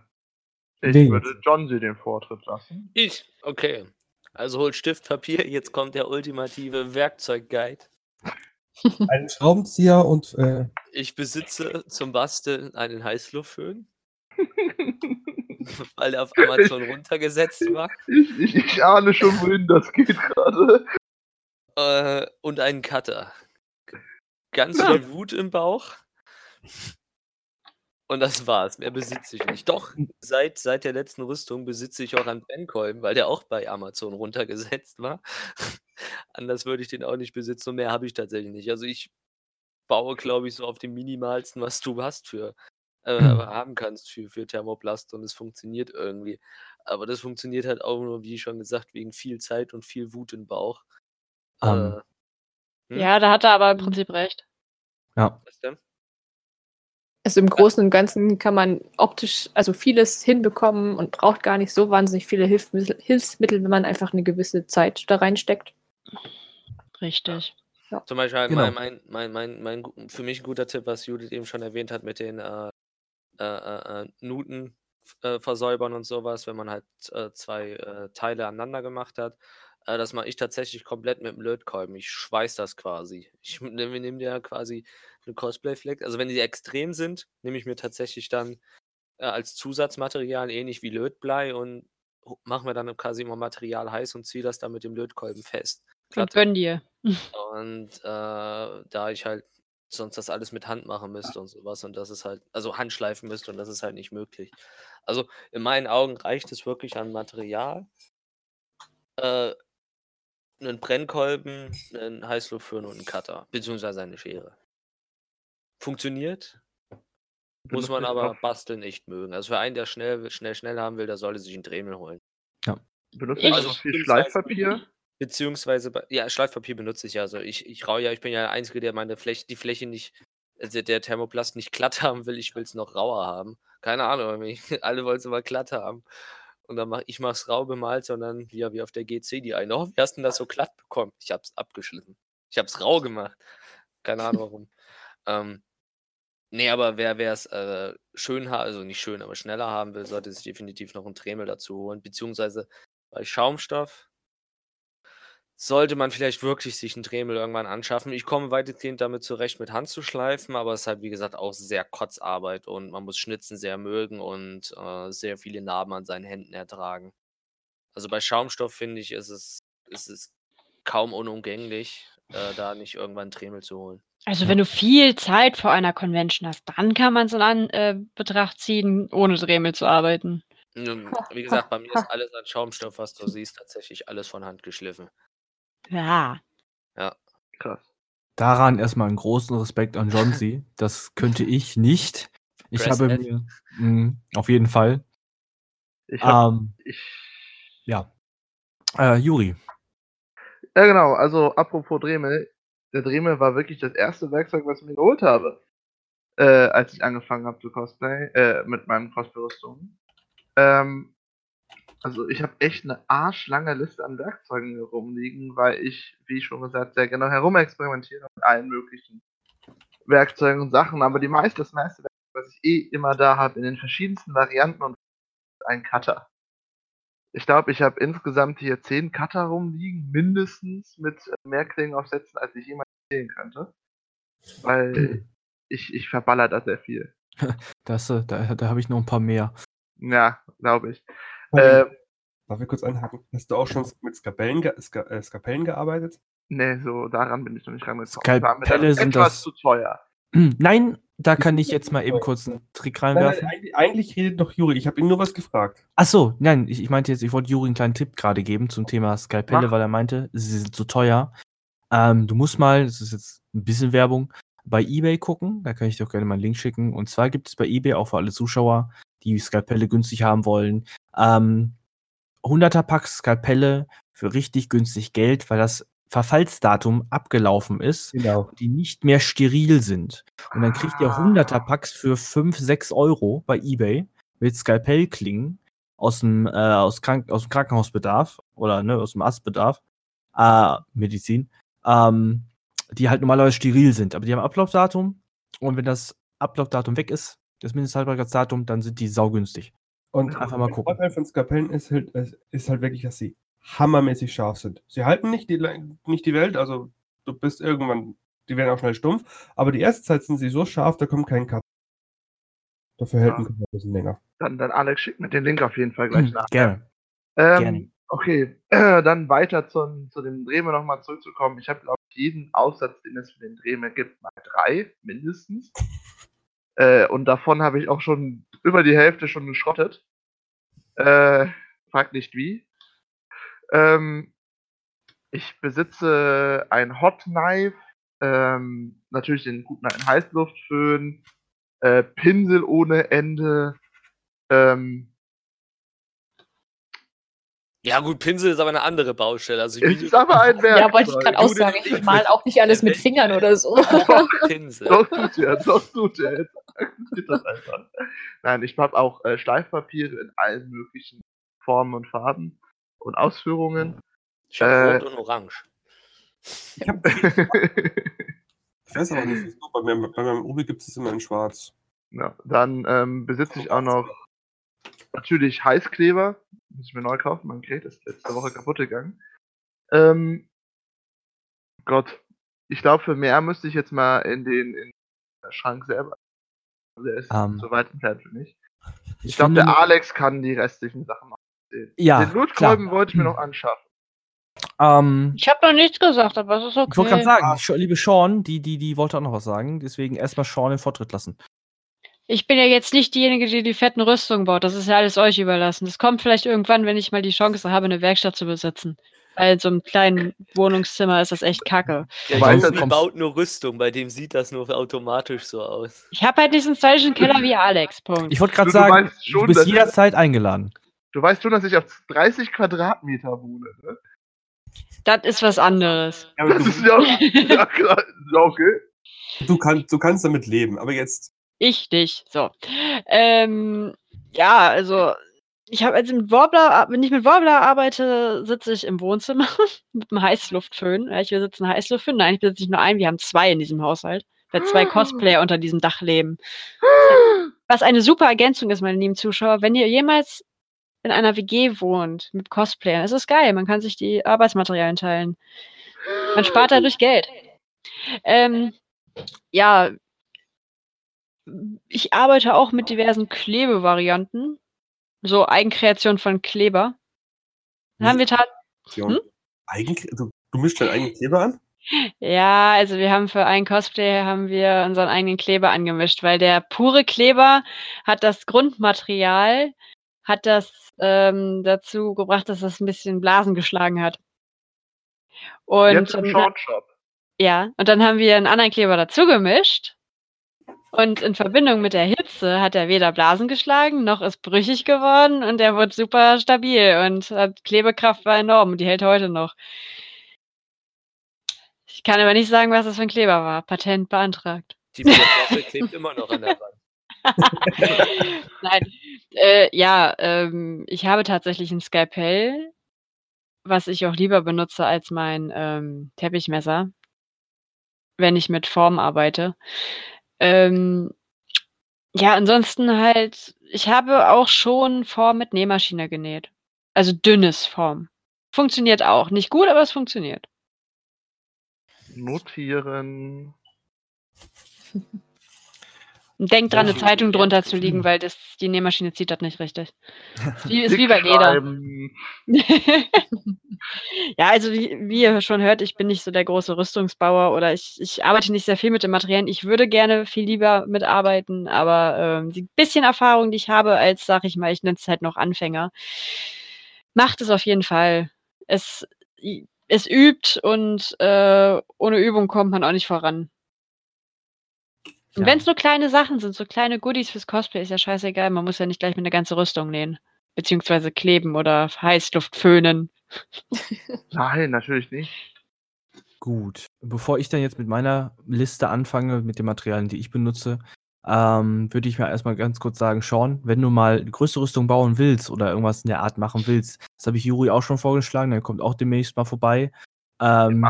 Speaker 3: ich
Speaker 1: Wen
Speaker 3: würde John sie den Vortritt lassen.
Speaker 5: Ich, okay. Also holt Stift, Papier, jetzt kommt der ultimative Werkzeugguide.
Speaker 2: Einen Schraubenzieher und äh,
Speaker 5: Ich besitze zum Basteln einen Heißluftföhn, weil er auf Amazon runtergesetzt war.
Speaker 3: Ich, ich, ich ahne schon, wohin das geht gerade.
Speaker 5: Äh, und einen Cutter. Ganz
Speaker 3: Ja.
Speaker 5: viel Wut im Bauch. Und das war's. Mehr besitze ich nicht. Doch, seit, seit der letzten Rüstung besitze ich auch einen Brennkolben, weil der auch bei Amazon runtergesetzt war. Anders würde ich den auch nicht besitzen und mehr habe ich tatsächlich nicht. Also ich baue, glaube ich, so auf dem minimalsten, was du hast für äh,
Speaker 1: Hm.
Speaker 5: haben kannst für, für Thermoplast und es funktioniert irgendwie. Aber das funktioniert halt auch nur, wie schon gesagt, wegen viel Zeit und viel Wut im Bauch.
Speaker 1: Ähm.
Speaker 5: Äh, Hm?
Speaker 6: Ja, da hat er aber im Prinzip recht.
Speaker 1: Ja.
Speaker 5: was denn?
Speaker 4: Also im Großen und Ganzen kann man optisch also vieles hinbekommen und braucht gar nicht so wahnsinnig viele Hilfsmittel, Hilfsmittel wenn man einfach eine gewisse Zeit da reinsteckt.
Speaker 6: Richtig.
Speaker 5: Zum Beispiel halt
Speaker 1: Genau.
Speaker 5: mein, mein, mein, mein, für mich ein guter Tipp, was Judith eben schon erwähnt hat mit den äh, äh, äh, äh, Nuten äh, versäubern und sowas, wenn man halt äh, zwei äh, Teile aneinander gemacht hat. Äh, das mache ich tatsächlich komplett mit dem Lötkolben. Ich schweiß das quasi. Ich nehme nehm dir quasi eine Cosplay-Flex. Also wenn die extrem sind, nehme ich mir tatsächlich dann äh, als Zusatzmaterial ähnlich wie Lötblei und mache mir dann quasi immer Material heiß und ziehe das dann mit dem Lötkolben fest.
Speaker 6: Und
Speaker 5: Glatt
Speaker 6: gönn dir.
Speaker 5: und äh, da ich halt sonst das alles mit Hand machen müsste und sowas und das ist halt, also Handschleifen müsste und das ist halt nicht möglich. Also in meinen Augen reicht es wirklich an Material. Äh, einen Brennkolben, einen Heißluftföhn und einen Cutter, beziehungsweise eine Schere. Funktioniert, muss man aber basteln echt mögen. Also für einen, der schnell, schnell, schnell haben will, der sollte sich einen Dremel holen.
Speaker 3: Benutze
Speaker 6: Ich-
Speaker 3: ich
Speaker 5: Also
Speaker 3: viel
Speaker 5: beziehungsweise-
Speaker 3: Schleifpapier?
Speaker 5: Beziehungsweise, ja, Schleifpapier benutze ich ja. Also ich, ich rau ja, ich bin ja der Einzige, der meine Fläche, die Fläche nicht, also der Thermoplast nicht glatt haben will, ich will es noch rauer haben. Keine Ahnung, alle wollen es immer glatt haben. Und dann mach ich mach's rau bemalt, sondern ja, wie auf der GC die eine. Oh, wie hast du denn das so glatt bekommen? Ich hab's abgeschliffen. Ich hab's rau gemacht. Keine Ahnung warum. Ähm, nee, aber wer es äh, schön ha also nicht schön, aber schneller haben will, sollte sich definitiv noch einen Dremel dazu holen. Beziehungsweise bei Schaumstoff sollte man vielleicht wirklich sich einen Dremel irgendwann anschaffen. Ich komme weitestgehend damit zurecht, mit Hand zu schleifen, aber es ist halt, wie gesagt, auch sehr Kotzarbeit und man muss Schnitzen sehr mögen und äh, sehr viele Narben an seinen Händen ertragen. Also bei Schaumstoff, finde ich, ist es, ist es kaum unumgänglich, äh, da nicht irgendwann einen Dremel zu holen.
Speaker 6: Also wenn du viel Zeit vor einer Convention hast, dann kann man es in an, äh, Betracht ziehen, ohne Dremel zu arbeiten.
Speaker 5: Wie gesagt, bei mir ist alles an Schaumstoff, was du siehst, tatsächlich alles von Hand geschliffen.
Speaker 6: Ja.
Speaker 3: Krass.
Speaker 1: Daran erstmal einen großen Respekt an Johnsy. Das könnte ich nicht. Ich
Speaker 5: Press
Speaker 1: habe mir mh, auf jeden Fall.
Speaker 3: Ich hab,
Speaker 1: Ähm,
Speaker 3: ich,
Speaker 1: ja. Äh, Juri.
Speaker 3: ja genau, also apropos Dremel, der Dremel war wirklich das erste Werkzeug, was ich mir geholt habe, äh, als ich angefangen habe zu Cosplay, äh, mit meinem Cosplay-Rüstung. Ähm, also ich habe echt eine arschlange Liste an Werkzeugen hier rumliegen, weil ich, wie schon gesagt, sehr genau herumexperimentiere mit allen möglichen Werkzeugen und Sachen, aber die meiste, das meiste Werkzeug, was ich eh immer da habe, in den verschiedensten Varianten und ein Cutter. Ich glaube, ich habe insgesamt hier zehn Cutter rumliegen, mindestens mit äh, mehr Klingenaufsätzen, als ich jemals zählen könnte. Weil ich, ich verballer da sehr viel.
Speaker 1: Das, äh, da da habe ich noch ein paar mehr.
Speaker 3: Ja, glaube ich.
Speaker 2: Darf
Speaker 3: Äh,
Speaker 2: Darf ich kurz einhaken? Hast du auch schon mit Skapellen, ge Ska äh, Skapellen gearbeitet?
Speaker 3: nee, so daran bin ich noch nicht rangekommen. Dann
Speaker 1: sind
Speaker 3: etwas
Speaker 1: das-
Speaker 3: zu teuer.
Speaker 1: Nein, da kann ich jetzt mal eben kurz einen Trick
Speaker 2: Nein, nein,
Speaker 1: reinwerfen.
Speaker 2: eigentlich, redet doch Juri. Ich habe ihn nur was gefragt.
Speaker 1: Ach so, nein, ich, ich meinte jetzt, ich wollte Juri einen kleinen Tipp gerade geben zum Thema Skalpelle,
Speaker 3: Mach.
Speaker 1: weil er meinte, sie sind zu teuer. Ähm, du musst mal, das ist jetzt ein bisschen Werbung, bei eBay gucken. Da kann ich dir auch gerne mal einen Link schicken. Und zwar gibt es bei eBay auch für alle Zuschauer, die Skalpelle günstig haben wollen, ähm, 100er Packs Skalpelle für richtig günstig Geld, weil das Verfallsdatum abgelaufen ist
Speaker 2: Genau.
Speaker 1: die nicht mehr steril sind. Und dann kriegt ihr 100er Packs für 5, 6 Euro bei eBay mit Skalpellklingen aus dem, äh, aus, Krank aus dem Krankenhausbedarf oder ne, aus dem Arztbedarf, äh, Medizin, ähm, die halt normalerweise steril sind. Aber die haben Ablaufdatum und wenn das Ablaufdatum weg ist, das Mindesthaltbarkeitsdatum, dann sind die saugünstig.
Speaker 2: Und
Speaker 1: Einfach mal
Speaker 2: der
Speaker 1: gucken.
Speaker 2: Vorteil von Skalpellen ist halt, ist halt wirklich, dass sie hammermäßig scharf sind. Sie halten nicht die, nicht die Welt, also du bist irgendwann, die werden auch schnell stumpf, aber die erste Zeit sind sie so scharf, da kommt kein Cut. Dafür hält
Speaker 3: Ja.
Speaker 2: ein bisschen länger.
Speaker 3: Dann, dann Alex, schickt mir den Link auf jeden Fall gleich nach.
Speaker 1: Gerne.
Speaker 3: Ähm,
Speaker 1: Gerne.
Speaker 3: Okay, dann weiter zum, zu dem Drehme nochmal zurückzukommen. Ich habe, glaube ich, jeden Aufsatz, den es für den Drehme gibt, mal drei, mindestens. Äh, und davon habe ich auch schon über die Hälfte schon geschrottet. Äh, fragt nicht wie. Ähm, ich besitze ein Hot Knife, ähm, natürlich den guten alten Heißluftföhn, äh, Pinsel ohne Ende, ähm,
Speaker 5: Ja, gut, Pinsel ist aber eine andere Baustelle. Also
Speaker 3: es ist aber ein Werkzeug.
Speaker 4: Ja, wollte ich gerade auch sagen.
Speaker 5: nicht.
Speaker 4: Ich mal auch nicht alles mit Fingern oder so.
Speaker 5: Pinsel.
Speaker 3: Doch tut er, doch tut er. Jetzt akzeptiert das einfach. Nein, ich habe auch äh, Schleifpapiere in allen möglichen Formen und Farben und Ausführungen.
Speaker 5: Ich hab
Speaker 3: Äh,
Speaker 5: Rot und Orange.
Speaker 2: Ich, hab, ich weiß aber nicht. Bei, mir, bei meinem Ubi gibt es immer in schwarz.
Speaker 3: ja, dann ähm, besitze ich auch noch natürlich Heißkleber. Muss ich mir neu kaufen. Mein Gerät ist letzte Woche kaputt gegangen. Ähm, Gott, ich glaube, für mehr müsste ich jetzt mal in den, in den Schrank selber. Der ist
Speaker 1: Ähm,
Speaker 3: zu weit entfernt für mich. Ich
Speaker 1: Ich
Speaker 3: glaube, der Alex kann die restlichen Sachen noch erzählen.
Speaker 1: Ja,
Speaker 3: Den Lutkolben wollte ich mir noch anschaffen.
Speaker 1: Ähm,
Speaker 6: Ich habe noch nichts gesagt, aber es ist okay.
Speaker 1: ich wollte gerade sagen, Sch- liebe Sean, die, die, die wollte auch noch was sagen. Deswegen erstmal Sean den Vortritt lassen.
Speaker 6: Ich bin ja jetzt nicht diejenige, die die fetten Rüstungen baut. Das ist ja alles euch überlassen. Das kommt vielleicht irgendwann, wenn ich mal die Chance habe, eine Werkstatt zu besitzen. Weil in so einem kleinen Wohnungszimmer ist das echt kacke.
Speaker 5: Der
Speaker 1: du kommst-
Speaker 5: baut nur Rüstung, bei dem sieht das nur automatisch so aus.
Speaker 6: Ich habe halt diesen stylischen Keller wie Alex. Punkt.
Speaker 1: Ich wollte gerade
Speaker 3: Du- du
Speaker 1: sagen,
Speaker 3: weißt schon,
Speaker 1: du bist jederzeit eingeladen.
Speaker 3: Du weißt schon, dass ich auf 30 Quadratmeter wohne. Ne?
Speaker 6: Das ist was anderes.
Speaker 2: Ja, aber
Speaker 3: Das
Speaker 2: du,
Speaker 3: ist ja, ja, klar. ja okay.
Speaker 2: du, kannst, du kannst damit leben, aber jetzt.
Speaker 6: Ich nicht. So. Ähm, ja, also ich habe also mit Warbler, wenn ich mit Warbler arbeite, sitze ich im Wohnzimmer mit einem Heißluftföhn. Ich besitze einen Heißluftföhn. Nein, ich besitze nicht nur einen, wir haben zwei in diesem Haushalt. Weil zwei Cosplayer unter diesem Dach leben. Was eine super Ergänzung ist, meine lieben Zuschauer. Wenn ihr jemals in einer WG wohnt mit Cosplayern, es ist geil. Man kann sich die Arbeitsmaterialien teilen. Man spart dadurch Geld. Ähm, ja, ich arbeite auch mit diversen Klebevarianten. So Eigenkreation von Kleber. Dann haben wir tat
Speaker 2: Hm? Eigen, du, du mischst deinen eigenen Kleber an?
Speaker 6: ja, also wir haben für einen Cosplay haben wir unseren eigenen Kleber angemischt, weil der pure Kleber hat das Grundmaterial, hat das ähm, dazu gebracht, dass das ein bisschen Blasen geschlagen hat. Und
Speaker 3: Jetzt im
Speaker 6: dann-
Speaker 3: Short Shop.
Speaker 6: Ja, und dann haben wir einen anderen Kleber dazu gemischt. Und in Verbindung mit der Hitze hat er weder Blasen geschlagen, noch ist brüchig geworden und er wurde super stabil und hat Klebekraft war enorm und die hält heute noch. Ich kann aber nicht sagen, was das für ein Kleber war. Patent beantragt.
Speaker 5: Die Bierflasche klebt immer noch an der Wand.
Speaker 6: Nein. Äh, ja, ähm, ich habe tatsächlich ein Skalpell, was ich auch lieber benutze als mein ähm, Teppichmesser, wenn ich mit Form arbeite. Ähm, ja, ansonsten halt, ich habe auch schon Form mit Nähmaschine genäht. Also dünnes Form. Funktioniert auch. Nicht gut, aber es funktioniert.
Speaker 3: Notieren.
Speaker 6: Und denkt dran, eine Zeitung drunter zu liegen, weil das, die Nähmaschine zieht das nicht richtig. Ist wie, ist wie bei Leder. ja, also wie, wie ihr schon hört, ich bin nicht so der große Rüstungsbauer oder ich, ich arbeite nicht sehr viel mit den Materialien. Ich würde gerne viel lieber mitarbeiten, aber ähm, die bisschen Erfahrung, die ich habe, als, sag ich mal, ich nenne es halt noch Anfänger, macht es auf jeden Fall. Es, es übt und äh, ohne Übung kommt man auch nicht voran. Und
Speaker 1: Ja.
Speaker 6: wenn es nur kleine Sachen sind, so kleine Goodies fürs Cosplay, ist ja scheißegal. Man muss ja nicht gleich mit einer ganzen Rüstung nähen. Beziehungsweise kleben oder Heißluft föhnen.
Speaker 3: Nein, natürlich nicht.
Speaker 1: Gut. Bevor ich dann jetzt mit meiner Liste anfange, mit den Materialien, die ich benutze, ähm, würde ich mir erstmal ganz kurz sagen, Sean, wenn du mal eine größere Rüstung bauen willst oder irgendwas in der Art machen willst, das habe ich Juri auch schon vorgeschlagen, dann kommt auch demnächst mal vorbei. Ähm,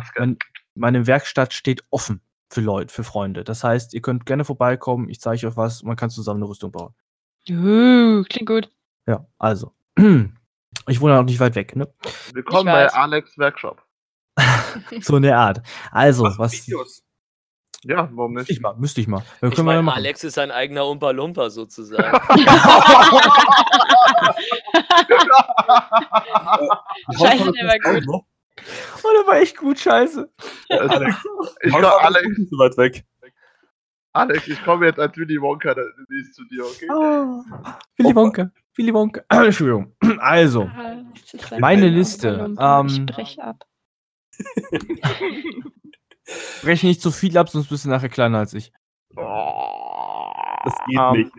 Speaker 1: meine Werkstatt steht offen für Leute, für Freunde. Das heißt, ihr könnt gerne vorbeikommen, ich zeige euch was, man kann zusammen eine Rüstung bauen.
Speaker 6: Uh, klingt gut.
Speaker 1: Ja, also. Ich wohne auch nicht weit weg, ne?
Speaker 3: Willkommen bei. Alex Workshop.
Speaker 1: So in der Art. Also,
Speaker 2: Mach
Speaker 1: was.
Speaker 2: Videos.
Speaker 3: Ja, warum
Speaker 1: Müsste ich
Speaker 3: nicht?
Speaker 1: mal, müsste ich mal. Wir
Speaker 5: Ich
Speaker 1: können wir
Speaker 5: meine,
Speaker 1: machen.
Speaker 5: Alex ist ein eigener Umpa Lumpa sozusagen.
Speaker 6: Scheiße, der war gut.
Speaker 1: Oh, der war echt gut, scheiße.
Speaker 3: Alex, ich komm,
Speaker 2: Alex. Ist so weit weg.
Speaker 3: Alex, ich komme jetzt als Willy Wonka da- demnächst zu dir, okay?
Speaker 1: Oh. Willy Wonka. Willy Wonka. Entschuldigung. Also,
Speaker 6: ist
Speaker 1: Meine Liste, ähm,
Speaker 6: brech ab.
Speaker 1: breche nicht zu viel ab, sonst bist du nachher kleiner als ich.
Speaker 2: Das geht
Speaker 1: Ähm,
Speaker 2: nicht.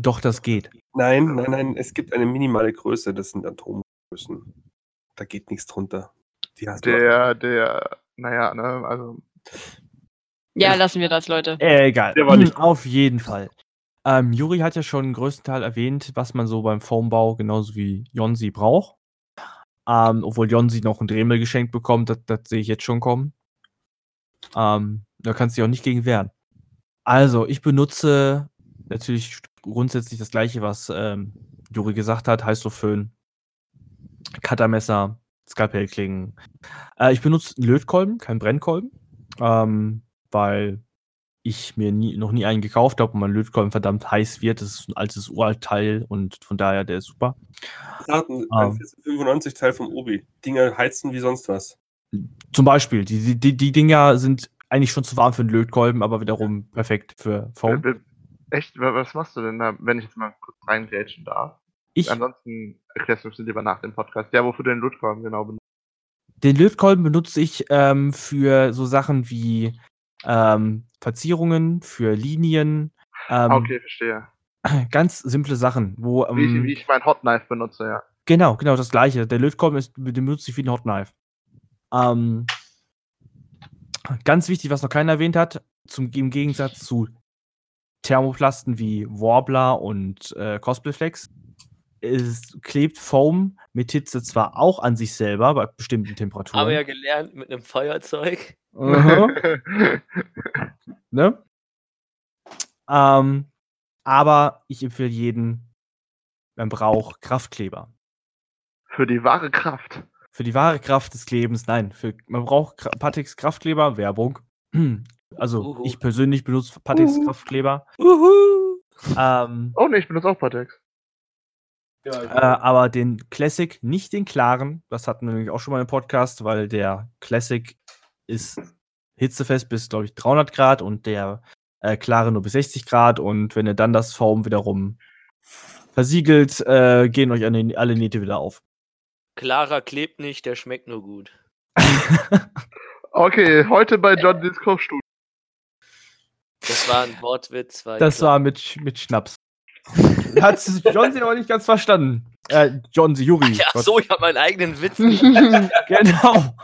Speaker 1: Doch, das geht.
Speaker 2: Nein, nein, nein, es gibt eine minimale Größe, das sind Atomgrößen. Da geht nichts drunter. Die hast du.
Speaker 3: Der, der, naja, ne, also.
Speaker 6: Ja, lassen wir das, Leute.
Speaker 1: Äh, egal.
Speaker 2: Der war nicht-
Speaker 1: Auf jeden Fall. Ähm, Juri hat ja schon einen größten Teil erwähnt, was man so beim Foambau genauso wie Jonsi braucht. Ähm, obwohl Jonsi noch ein Dremel geschenkt bekommt, das, das sehe ich jetzt schon kommen. Ähm, da kannst du dich auch nicht gegen wehren. Also, ich benutze natürlich grundsätzlich das gleiche, was ähm, Juri gesagt hat: Heißluftföhn, Cuttermesser, Skalpellklingen. Äh, ich benutze einen Lötkolben, keinen Brennkolben, ähm, weil ich mir nie, noch nie einen gekauft habe und mein Lötkolben verdammt heiß wird. Das ist ein altes Uraltteil und von daher der ist super.
Speaker 2: Daten, ein 95 Teil vom Obi. Dinger heizen wie sonst was.
Speaker 1: Zum Beispiel, die, die- die, Dinger sind eigentlich schon zu warm für einen Lötkolben, aber wiederum perfekt für Foam.
Speaker 3: äh, Echt, wa- was machst du denn da, wenn ich jetzt mal kurz reingrätschen darf?
Speaker 1: Ich,
Speaker 3: Ansonsten erklärst du es lieber nach dem Podcast. Ja, wofür du den Lötkolben genau benutzt.
Speaker 1: den Lötkolben benutze ich ähm, für so Sachen wie ähm, Verzierungen, für Linien, ähm,
Speaker 3: ah, okay, verstehe.
Speaker 1: ganz simple Sachen, wo
Speaker 3: Wie,
Speaker 1: ähm,
Speaker 3: ich, wie ich mein Hot Knife benutze, ja.
Speaker 1: Genau, genau das gleiche. Der Lötkolben ist, den benutze ich wie ein Hot Knife. Ähm, ganz wichtig, was noch keiner erwähnt hat, zum, im Gegensatz zu Thermoplasten wie Warbler und äh, Cosplayflex, es klebt Foam mit Hitze zwar auch an sich selber bei bestimmten Temperaturen.
Speaker 5: Haben wir ja gelernt mit einem Feuerzeug.
Speaker 1: Ne? ähm, aber ich empfehle jeden, man braucht Kraftkleber.
Speaker 3: Für die wahre Kraft.
Speaker 1: Für die wahre Kraft des Klebens, nein. Für, man braucht Kra- Pateks Kraftkleber, Werbung. Also,
Speaker 5: Uhu.
Speaker 1: ich persönlich benutze Pateks
Speaker 3: Uhu.
Speaker 1: Kraftkleber.
Speaker 5: Uhu.
Speaker 1: Ähm,
Speaker 3: Oh ne, ich benutze auch Patex.
Speaker 1: Äh, aber den Classic, nicht den klaren. Das hatten wir nämlich auch schon mal im Podcast, weil der Classic ist hitzefest bis, glaube ich, 300 Grad und der äh, klare nur bis 60 Grad. Und wenn ihr dann das Foam wiederum versiegelt, äh, gehen euch alle, alle Nähte wieder auf.
Speaker 5: Clara klebt nicht, der schmeckt nur gut.
Speaker 3: Okay, heute bei John Dins Kochstudio.
Speaker 5: Das war ein Wortwitz. Weil
Speaker 1: Das war mit, mit Schnaps. Hat John aber nicht ganz verstanden. Äh, John Juri.
Speaker 5: Ja,
Speaker 1: Gott.
Speaker 5: so, ich habe meinen eigenen Witz.
Speaker 1: Genau.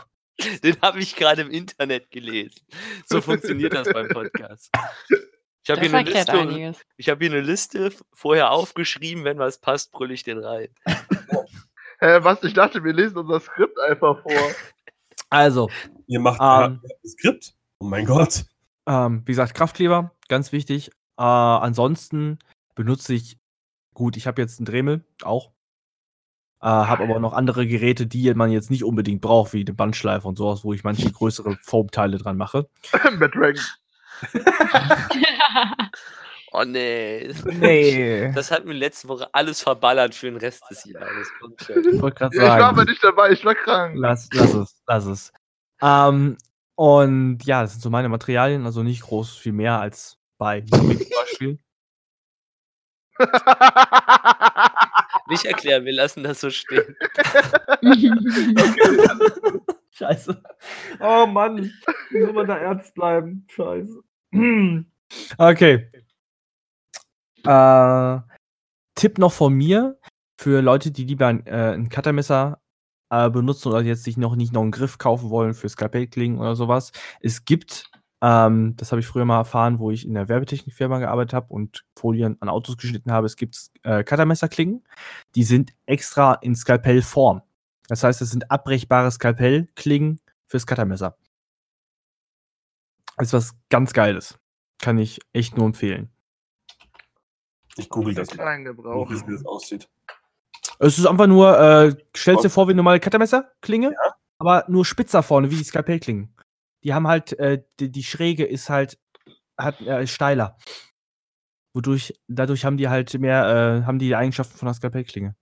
Speaker 5: Den habe ich gerade im Internet gelesen. So funktioniert das beim Podcast. Ich habe
Speaker 6: Das
Speaker 5: hier, eine Liste- ich hab hier eine Liste vorher aufgeschrieben. Wenn was passt, brülle ich den rein.
Speaker 3: Hä, was? Ich dachte, wir lesen unser Skript einfach vor.
Speaker 1: Also,
Speaker 2: Ihr macht
Speaker 1: Ähm.
Speaker 2: ein Skript. Oh mein Gott.
Speaker 1: ähm, wie gesagt, Kraftkleber, ganz wichtig. Äh, ansonsten benutze ich, gut, ich habe jetzt einen Dremel, auch. Äh, habe aber noch andere Geräte, die man jetzt nicht unbedingt braucht, wie den Bandschleifer und sowas, wo ich manche größere Foamteile dran mache.
Speaker 3: Mad Dragon.
Speaker 5: Oh nee.
Speaker 1: Nee.
Speaker 5: Das hat mir letzte Woche alles verballert für den Rest des Jahres.
Speaker 1: Ich wollte gerade
Speaker 3: Ich war aber nicht dabei, ich war krank.
Speaker 1: Lass, lass es, lass es. Ähm, und ja, das sind so meine Materialien, also nicht groß viel mehr als bei Yuri zum Beispiel.
Speaker 5: Nicht erklären, wir lassen das so stehen.
Speaker 1: Scheiße. Oh Mann, wie soll man da ernst bleiben? Scheiße. Okay. Äh, Tipp noch von mir für Leute, die lieber ein, äh, ein Cuttermesser äh, benutzen oder jetzt sich noch nicht noch einen Griff kaufen wollen für Skalpellklingen oder sowas. Es gibt, ähm, das habe ich früher mal erfahren, wo ich in der Werbetechnikfirma gearbeitet habe und Folien an Autos geschnitten habe. Es gibt äh, Cuttermesserklingen, die sind extra in Skalpellform. Das heißt, es sind abbrechbare Skalpellklingen fürs Cuttermesser. Ist was ganz Geiles. Kann ich echt nur empfehlen.
Speaker 2: Ich google das
Speaker 3: Gebrauch.
Speaker 2: wie das aussieht.
Speaker 1: Es ist einfach nur, äh, stellst dir vor wie normale Cuttermesser-Klinge, aber nur spitzer vorne, wie die Skalpellklingen. Die haben halt, äh, die, die Schräge ist halt, hat, äh, steiler. Wodurch, dadurch haben die halt mehr, äh, haben die, die Eigenschaften von der Skalpellklinge.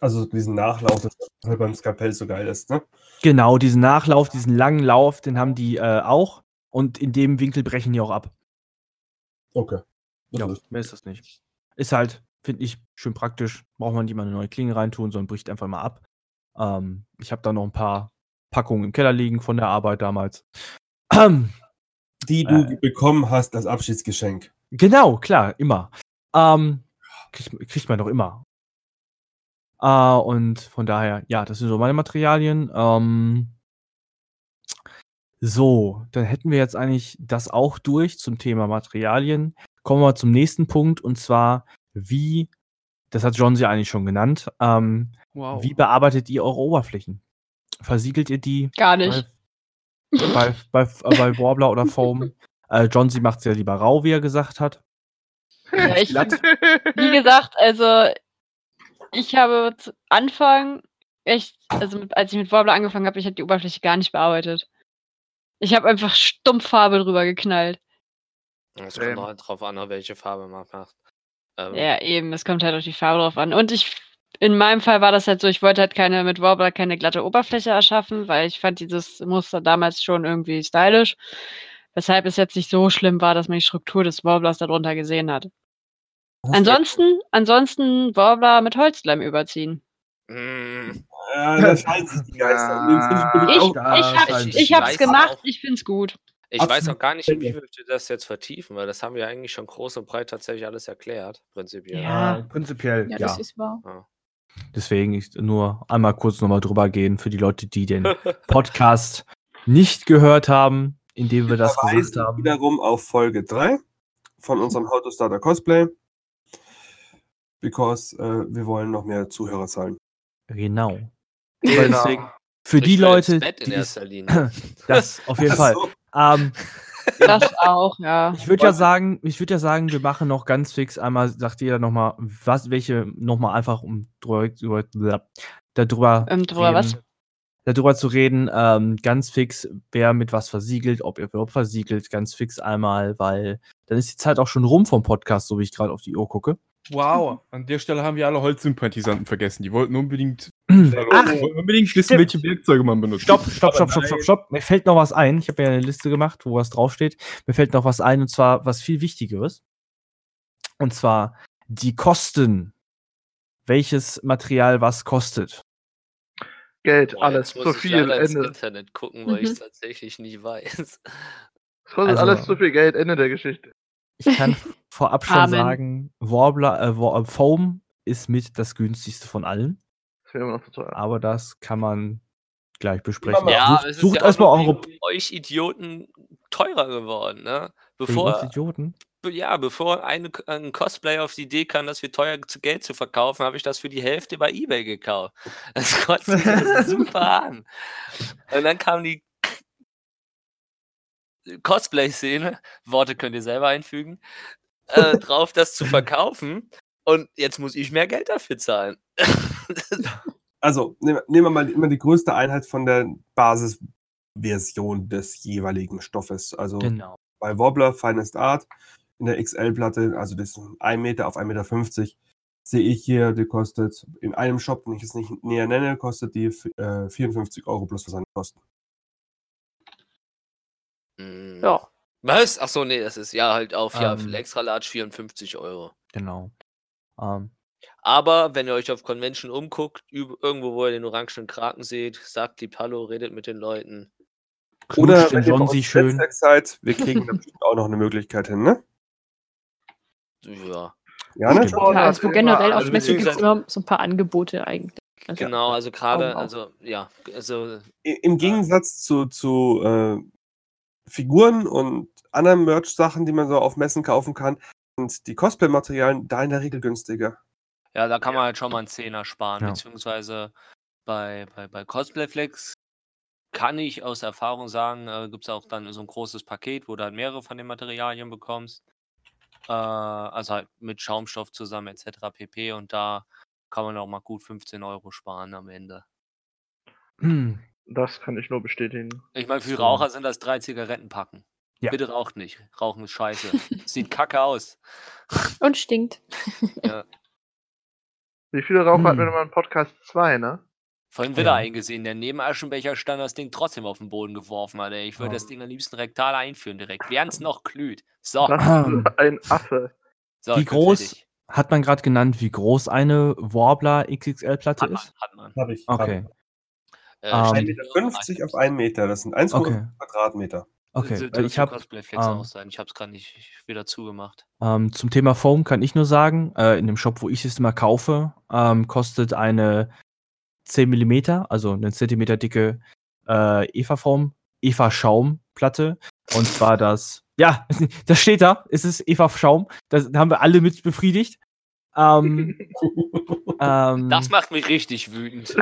Speaker 2: Also diesen Nachlauf, das halt beim Skalpell so geil ist, ne?
Speaker 1: Genau, diesen Nachlauf, diesen langen Lauf, den haben die äh, auch. Und in dem Winkel brechen die auch ab.
Speaker 2: Okay. Das
Speaker 1: Ja,
Speaker 2: ist-
Speaker 1: mehr ist das nicht. Ist halt, finde ich, schön praktisch. Braucht man nicht mal eine neue Klinge reintun, sondern bricht einfach mal ab. Ähm, ich habe da noch ein paar Packungen im Keller liegen von der Arbeit damals.
Speaker 2: Die du
Speaker 1: Äh.
Speaker 2: bekommen hast als Abschiedsgeschenk.
Speaker 1: Genau, klar, immer. Ähm, kriegt, kriegt man doch immer. Äh, und von daher, ja, das sind so meine Materialien. Ähm, so, dann hätten wir jetzt eigentlich das auch durch zum Thema Materialien. Kommen wir zum nächsten Punkt und zwar, wie, das hat John sie eigentlich schon genannt, ähm,
Speaker 7: Wow.
Speaker 1: wie bearbeitet ihr eure Oberflächen? Versiegelt ihr die
Speaker 6: Gar nicht.
Speaker 1: bei, bei, bei, bei Warbler oder Foam? Äh, John, sie macht es ja lieber rau, wie er gesagt hat.
Speaker 6: Ja, ich, wie gesagt, also ich habe zu Anfang echt, also als ich mit Warbler angefangen habe, ich habe die Oberfläche gar nicht bearbeitet. Ich habe einfach stumpf Farbe drüber geknallt.
Speaker 5: Es kommt noch drauf an, welche Farbe man macht. Ähm,
Speaker 6: Ja, eben, es kommt halt auf die Farbe drauf an. Und ich, in meinem Fall war das halt so, ich wollte halt keine, mit Warbler keine glatte Oberfläche erschaffen, weil ich fand dieses Muster damals schon irgendwie stylisch. Weshalb es jetzt nicht so schlimm war, dass man die Struktur des Warblers darunter gesehen hat. Ansonsten, ansonsten Warbler mit Holzleim überziehen.
Speaker 5: mm,
Speaker 2: Ja, da scheiden sich die Geister.
Speaker 3: Ja.
Speaker 2: Ich
Speaker 6: Ich,
Speaker 1: da
Speaker 6: ich, hab's,
Speaker 1: scheint
Speaker 6: ich hab's
Speaker 5: weiß
Speaker 6: gemacht,
Speaker 5: auch.
Speaker 6: ich find's gut.
Speaker 5: Ich weiß
Speaker 2: Absolut.
Speaker 5: auch gar nicht, inwieweit wir das jetzt vertiefen, weil das haben wir eigentlich schon groß und breit tatsächlich alles erklärt, prinzipiell.
Speaker 6: Ja.
Speaker 1: Prinzipiell,
Speaker 4: Ja,
Speaker 1: ja.
Speaker 4: das ist wahr.
Speaker 1: Deswegen ich nur einmal kurz nochmal drüber gehen für die Leute, die den Podcast nicht gehört haben, indem wir das gesagt haben.
Speaker 2: wiederum auf Folge 3 von unserem How to Starter Cosplay. Because äh, wir wollen noch mehr Zuhörerzahlen.
Speaker 1: Genau.
Speaker 3: Genau.
Speaker 1: Deswegen, für die
Speaker 5: Ich will
Speaker 1: Leute,
Speaker 5: ins Bett in
Speaker 1: die es,
Speaker 5: erster Linie.
Speaker 1: das auf jeden Fall.
Speaker 2: Ach so.
Speaker 1: Ähm,
Speaker 6: Das auch, ja.
Speaker 1: ich würde ja sagen, ich würde ja sagen, wir machen noch ganz fix einmal, sagt jeder nochmal, was, welche nochmal einfach um drüber, darüber,
Speaker 6: Ähm, drüber was?
Speaker 1: darüber zu reden, ähm, ganz fix, wer mit was versiegelt, ob ihr überhaupt versiegelt, ganz fix einmal, weil dann ist die Zeit auch schon rum vom Podcast, so wie ich gerade auf die Uhr gucke.
Speaker 7: Wow. An der Stelle haben wir alle Holzsympathisanten vergessen. Die wollten unbedingt,
Speaker 1: Ach,
Speaker 7: wollten unbedingt wissen,
Speaker 1: stimmt.
Speaker 7: welche Werkzeuge man benutzt.
Speaker 1: Stopp, stopp, stopp, stopp, stopp, stopp. Mir fällt noch was ein. Ich habe ja eine Liste gemacht, wo was draufsteht. Mir fällt noch was ein, und zwar was viel Wichtigeres. Und zwar die Kosten. Welches Material was kostet.
Speaker 3: Geld,
Speaker 5: Boah,
Speaker 3: alles zu
Speaker 5: ich
Speaker 3: viel,
Speaker 5: ins
Speaker 3: Ende.
Speaker 5: Internet gucken, weil ich
Speaker 4: Mhm.
Speaker 5: es tatsächlich nicht weiß.
Speaker 3: Es kostet
Speaker 1: Also-
Speaker 3: alles zu viel Geld, Ende der Geschichte.
Speaker 1: Ich kann vorab schon
Speaker 6: Amen.
Speaker 1: sagen, Warbler, äh, War, äh, Foam ist mit das günstigste von allen.
Speaker 3: Das wäre immer noch zu teuer.
Speaker 1: Aber das kann man gleich besprechen.
Speaker 2: Ja,
Speaker 1: sucht
Speaker 5: es ist
Speaker 1: sucht
Speaker 5: ja
Speaker 1: erstmal eure
Speaker 5: euch Idioten teurer geworden, ne? Bevor,
Speaker 1: Idioten.
Speaker 5: ja, bevor eine, ein Cosplayer auf die Idee kam, das für teuer zu Geld zu verkaufen, habe ich das für die Hälfte bei Ebay gekauft. Das kotzt mich super an. Und dann kam die Cosplay-Szene, Worte könnt ihr selber einfügen, äh, drauf, das zu verkaufen. Und jetzt muss ich mehr Geld dafür zahlen.
Speaker 2: Also, nehmen nehmen wir mal immer die größte Einheit von der Basisversion des jeweiligen Stoffes. Also
Speaker 1: Genau.
Speaker 2: bei Wobbler Finest Art in der XL-Platte, also das ist 1 Meter auf 1,50 Meter, sehe ich hier, die kostet in einem Shop, den ich jetzt nicht näher nenne, kostet die äh, 54 Euro plus Versandkosten.
Speaker 5: Mm.
Speaker 4: Ja.
Speaker 5: Was? Achso, nee, das ist ja halt auf ja,
Speaker 1: Ähm.
Speaker 5: für Extra Large 54 Euro.
Speaker 1: Genau. Ähm,
Speaker 5: Aber wenn ihr euch auf Convention umguckt, irgendwo, wo ihr den orangenen Kraken seht, sagt die Hallo, redet mit den Leuten.
Speaker 2: Oder wenn ihr
Speaker 1: John
Speaker 2: uns
Speaker 1: schön.
Speaker 2: Netzwerk seid, wir kriegen da bestimmt auch noch eine Möglichkeit hin, ne?
Speaker 5: Ja,
Speaker 2: Ja, ne?
Speaker 4: Ja, also generell auf
Speaker 3: alles
Speaker 4: Messe gibt es immer so ein paar Angebote eigentlich. Also,
Speaker 5: genau, also gerade, also ja, also
Speaker 2: Im Gegensatz zu, zu äh, Figuren und anderen Merch-Sachen, die man so auf Messen kaufen kann, sind die Cosplay-Materialien da in der Regel günstiger.
Speaker 5: ja, da kann man halt schon mal einen Zehner sparen,
Speaker 1: Ja.
Speaker 5: beziehungsweise bei, bei, bei Cosplayflex kann ich aus Erfahrung sagen, äh, gibt es auch dann so ein großes Paket, wo du halt mehrere von den Materialien bekommst. Äh, also halt mit Schaumstoff zusammen etc. pp. Und da kann man auch mal gut 15 Euro sparen am Ende.
Speaker 1: Hm.
Speaker 3: Das kann ich nur bestätigen.
Speaker 5: Ich meine, für. Raucher sind das drei Zigarettenpacken.
Speaker 1: Ja.
Speaker 5: Bitte raucht nicht. Rauchen ist scheiße. Sieht kacke aus.
Speaker 4: Und stinkt.
Speaker 5: Ja.
Speaker 3: Wie viele Raucher hatten wir
Speaker 1: Hm.
Speaker 3: nochmal im Podcast 2, ne?
Speaker 5: Vorhin wieder
Speaker 1: Ja.
Speaker 5: eingesehen, der neben Aschenbecher stand das Ding trotzdem auf den Boden geworfen hat. ey. Ich würde
Speaker 1: Ja.
Speaker 5: das Ding am liebsten rektal einführen direkt, während es noch glüht. So,
Speaker 3: Das ist ein Affe.
Speaker 5: so
Speaker 1: Wie groß
Speaker 5: fertig.
Speaker 1: hat man gerade genannt, wie groß eine Warbler XXL-Platte ist?
Speaker 5: hat man.
Speaker 2: Habe ich.
Speaker 1: Okay.
Speaker 5: Äh,
Speaker 1: Ähm,
Speaker 5: steht
Speaker 2: 1,50
Speaker 5: nur
Speaker 2: auf 1 Meter. Das sind 1,5
Speaker 1: Okay.
Speaker 2: Quadratmeter.
Speaker 1: Okay,
Speaker 5: So
Speaker 1: weil
Speaker 5: dürfte
Speaker 1: ich habe ähm,
Speaker 5: auch sein. Ich habe es gerade nicht wieder zugemacht.
Speaker 1: ähm, zum Thema Foam kann ich nur sagen, äh, in dem Shop, wo ich es immer kaufe, ähm, kostet eine 10 mm, also eine Zentimeter dicke äh, Eva-Foam, Eva-Schaum-Platte. Und zwar das, ja, das steht da, es ist Eva-Schaum. Das haben wir alle mit befriedigt. Ähm, ähm,
Speaker 5: Das macht mich richtig wütend.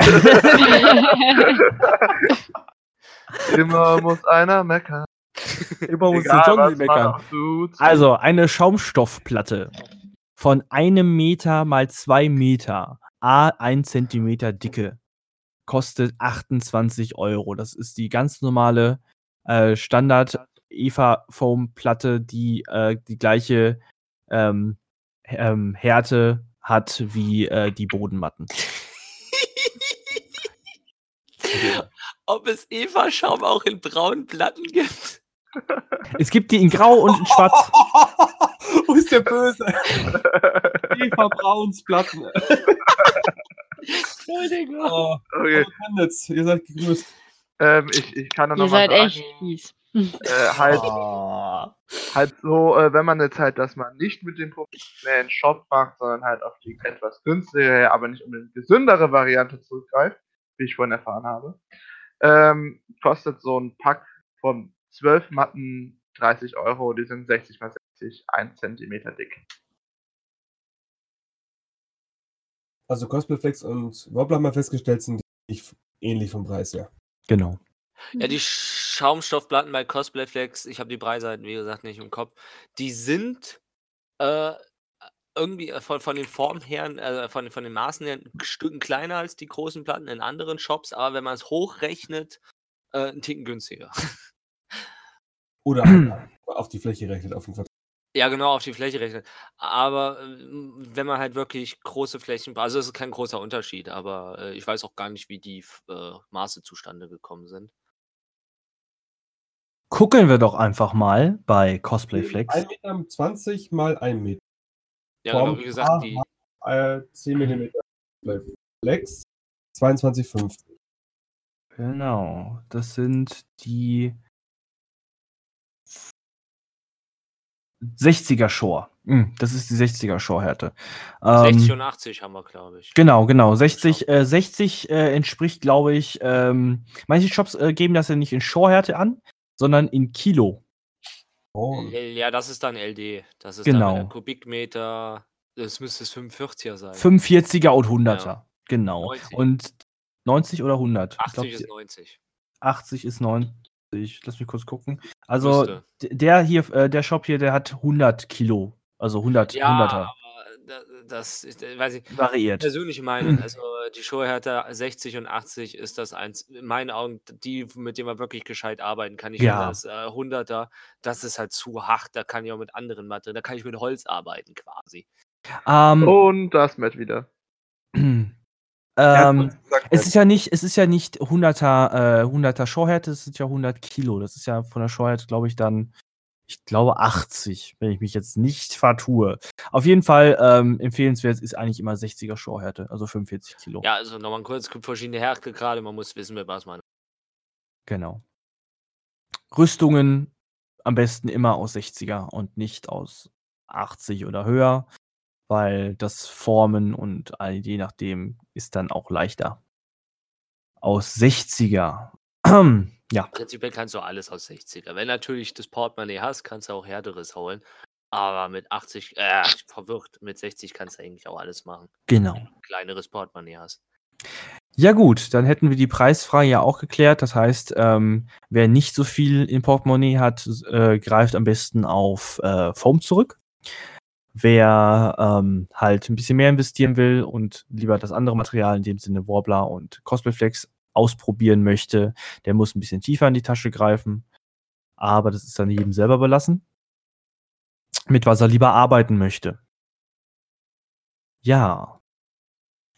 Speaker 3: Immer muss einer meckern.
Speaker 1: Immer muss der Johnny meckern. Also eine Schaumstoffplatte von einem Meter mal zwei Meter, a ein Zentimeter Dicke, kostet 28 Euro. Das ist die ganz normale äh, Standard Eva Foam Platte, die äh, die gleiche ähm, ähm, Härte hat wie äh, die Bodenmatten.
Speaker 5: Ob es Eva-Schaum auch in braunen Platten gibt?
Speaker 1: Es gibt die in Grau und in Schwarz.
Speaker 2: Wo ist der Böse? Eva Brauns Platten.
Speaker 5: Entschuldigung.
Speaker 2: Oh,
Speaker 3: Okay,
Speaker 2: ihr seid gegrüßt.
Speaker 3: ähm, ich, ich kann da
Speaker 6: Ihr
Speaker 3: noch mal
Speaker 6: seid
Speaker 3: sagen,
Speaker 6: echt fies.
Speaker 3: Äh, halt,
Speaker 1: Oh.
Speaker 3: halt so, äh, wenn man jetzt halt das mal nicht mit dem professionellen Shop macht, sondern halt auf die etwas günstigere, aber nicht unbedingt gesündere Variante zurückgreift, wie ich vorhin erfahren habe, ähm, kostet so ein Pack von 12 Matten 30 Euro, die sind 60 mal 60, 1 Zentimeter dick.
Speaker 2: Also Cosplayflex und Wobbler haben wir festgestellt, sind nicht ähnlich vom Preis her.
Speaker 1: Genau.
Speaker 5: Ja, die Schaumstoffplatten bei Cosplay Flex, ich habe die Preisseiten, wie gesagt, nicht im Kopf. Die sind äh, irgendwie äh, von, von den Formen her, äh, von, von den Maßen her, ein Stück kleiner als die großen Platten in anderen Shops, aber wenn man es hochrechnet, äh, ein Ticken günstiger.
Speaker 2: Oder halt auf die Fläche rechnet, auf den Quadrat.
Speaker 5: Ja, genau, auf die Fläche rechnet. Aber ähm, wenn man halt wirklich große Flächen, also es ist kein großer Unterschied, aber äh, ich weiß auch gar nicht, wie die äh, Maße zustande gekommen sind.
Speaker 1: Gucken wir doch einfach mal bei Cosplay Flex.
Speaker 2: 1 Meter 20 mal 1 Meter.
Speaker 5: Ja,
Speaker 2: Form
Speaker 5: genau, wie gesagt, die,
Speaker 2: Äh, 10 mm Flex. 22,50.
Speaker 1: Genau, das sind die 60er Shore. Hm, Das ist die 60er Shore-Härte.
Speaker 5: 60
Speaker 1: Ähm,
Speaker 5: und 80 haben wir, glaube ich.
Speaker 1: genau, genau. 60, äh, 60 äh, entspricht, glaube ich, ähm, manche Shops äh, geben das ja nicht in Shore-Härte an, sondern in Kilo.
Speaker 2: Oh.
Speaker 5: Ja, das ist dann LD. Das ist
Speaker 1: Genau.
Speaker 5: dann Kubikmeter. Das müsste es 45er sein.
Speaker 1: 45er und 100er. Genau.
Speaker 5: 90.
Speaker 1: Und 90 oder 100? Ich
Speaker 5: 80
Speaker 1: glaub,
Speaker 5: ist 90.
Speaker 1: 80 ist 90. Lass mich kurz gucken. Also
Speaker 5: Müsste.
Speaker 1: der hier, äh, der Shop hier, der hat 100 Kilo. Also 100,
Speaker 5: Ja,
Speaker 1: 100er.
Speaker 5: Das ist, äh, weiß ich,
Speaker 1: Variiert.
Speaker 5: persönliche Meinung. Also die Showhärte 60 und 80 ist das eins, in meinen Augen, die, mit denen man wirklich gescheit arbeiten kann. Ich
Speaker 1: Ja.
Speaker 5: finde das äh, 100er, das ist halt zu hart. Da kann ich auch mit anderen Materialien, da kann ich mit Holz arbeiten quasi.
Speaker 1: Ähm,
Speaker 3: Und das Matt wieder.
Speaker 1: ähm, es ist ja nicht, es ist ja nicht 100er, äh, 100er Shorehärte, es sind ja 100 Kilo. Das ist ja von der Shorehärte, glaube ich, dann, ich glaube 80, wenn ich mich jetzt nicht vertue. Auf jeden Fall ähm, empfehlenswert ist eigentlich immer 60er Shorehärte, also 45 Kilo.
Speaker 5: Ja, also nochmal kurz, es gibt verschiedene Härtegrade, man muss wissen, mit was man.
Speaker 1: Genau. Rüstungen am besten immer aus 60er und nicht aus 80 oder höher, weil das Formen und all- je nachdem ist dann auch leichter. Aus 60er. ja,
Speaker 5: Prinzipiell kannst du alles aus 60er. Wenn natürlich das Portemonnaie hast, kannst du auch härteres holen. Aber mit 80, äh, ich verwirrt, mit 60 kannst du eigentlich auch alles machen.
Speaker 1: genau.
Speaker 5: Kleineres Portemonnaie hast.
Speaker 1: Ja gut, dann hätten wir die Preisfrage ja auch geklärt. Das heißt, ähm, wer nicht so viel im Portemonnaie hat, äh, greift am besten auf äh, Foam zurück. Wer ähm, halt ein bisschen mehr investieren will und lieber das andere Material, in dem Sinne Warbler und Cosplayflex, ausprobieren möchte, der muss ein bisschen tiefer in die Tasche greifen. Aber das ist dann jedem selber belassen. Mit was er lieber arbeiten möchte. Ja.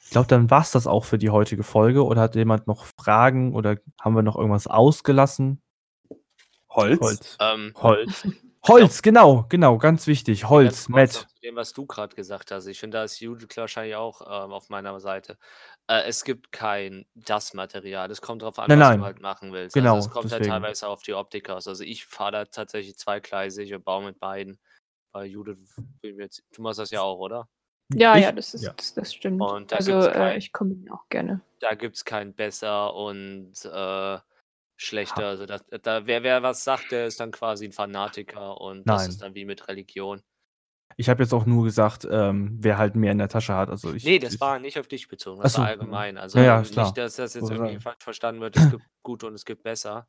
Speaker 1: Ich glaube, dann war es das auch für die heutige Folge. Oder hat jemand noch Fragen oder haben wir noch irgendwas ausgelassen?
Speaker 2: Holz?
Speaker 1: Holz.
Speaker 5: Ähm,
Speaker 1: Holz. Holz, genau, genau, ganz wichtig. Holz,
Speaker 5: ganz
Speaker 1: Matt.
Speaker 5: Zu dem, was du gerade gesagt hast. Ich finde, da ist Judith wahrscheinlich auch ähm, auf meiner Seite. Äh, es gibt kein das Material. Es kommt darauf an,
Speaker 1: Nein,
Speaker 5: was
Speaker 1: nein.
Speaker 5: du halt machen willst.
Speaker 1: Genau,
Speaker 5: Also es kommt
Speaker 1: deswegen.
Speaker 5: halt teilweise auf die Optik aus. Also ich fahre da tatsächlich zweigleisig und baue mit beiden. Weil Judith, will mir jetzt, du machst das ja auch, oder?
Speaker 4: Ja,
Speaker 1: Ich-
Speaker 4: ja, das, ist,
Speaker 1: ja.
Speaker 4: Das, das stimmt.
Speaker 5: Und da
Speaker 4: also
Speaker 5: gibt's
Speaker 4: äh,
Speaker 5: kein-
Speaker 4: ich kombiniere auch gerne.
Speaker 5: Da gibt es kein besser und äh, schlechter. Also das, da, wer, wer was sagt, der ist dann quasi ein Fanatiker und das
Speaker 1: Nein.
Speaker 5: ist dann wie mit Religion.
Speaker 1: Ich habe jetzt auch nur gesagt, ähm, wer halt mehr in der Tasche hat. Also ich,
Speaker 5: Nee, das
Speaker 1: ich,
Speaker 5: war nicht auf dich bezogen, das
Speaker 1: so.
Speaker 5: war allgemein. Also
Speaker 1: Ja, ist klar.
Speaker 5: nicht, dass das jetzt irgendwie falsch verstanden wird, es gibt gut und es gibt besser.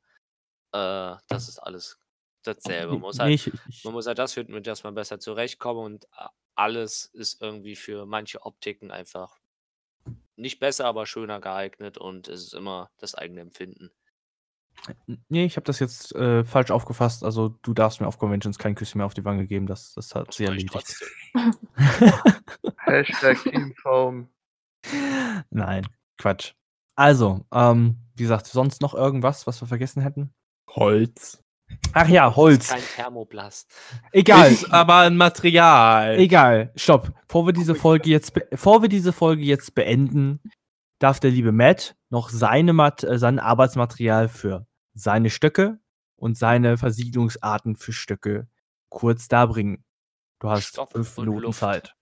Speaker 5: Äh, das ist alles dasselbe. Man muss halt,
Speaker 1: ich, ich,
Speaker 5: man muss halt das finden, mit das man besser zurechtkommt und a- alles ist irgendwie für manche Optiken einfach nicht besser, aber schöner geeignet und es ist immer das eigene Empfinden.
Speaker 1: Nee, ich habe das jetzt äh, falsch aufgefasst. Also du darfst mir auf Conventions kein Küsschen mehr auf die Wange geben. Das, das hat
Speaker 5: ich
Speaker 1: erledigt.
Speaker 3: Hashtag Teamfoam.
Speaker 1: Nein, Quatsch. Also, ähm, wie gesagt, sonst noch irgendwas, was wir vergessen hätten?
Speaker 7: Holz.
Speaker 1: Ach ja,
Speaker 5: Das ist
Speaker 1: Holz.
Speaker 5: kein Thermoplast.
Speaker 1: Egal.
Speaker 7: Ist aber ein Material.
Speaker 1: Egal, stopp. Bevor wir diese Folge jetzt, be- bevor wir diese Folge jetzt beenden, darf der liebe Matt noch seine Mat äh, sein Arbeitsmaterial für seine Stöcke und seine Versiegelungsarten für Stöcke kurz darbringen. Du hast
Speaker 5: Stopp
Speaker 1: fünf Minuten
Speaker 5: Luft.
Speaker 1: Zeit.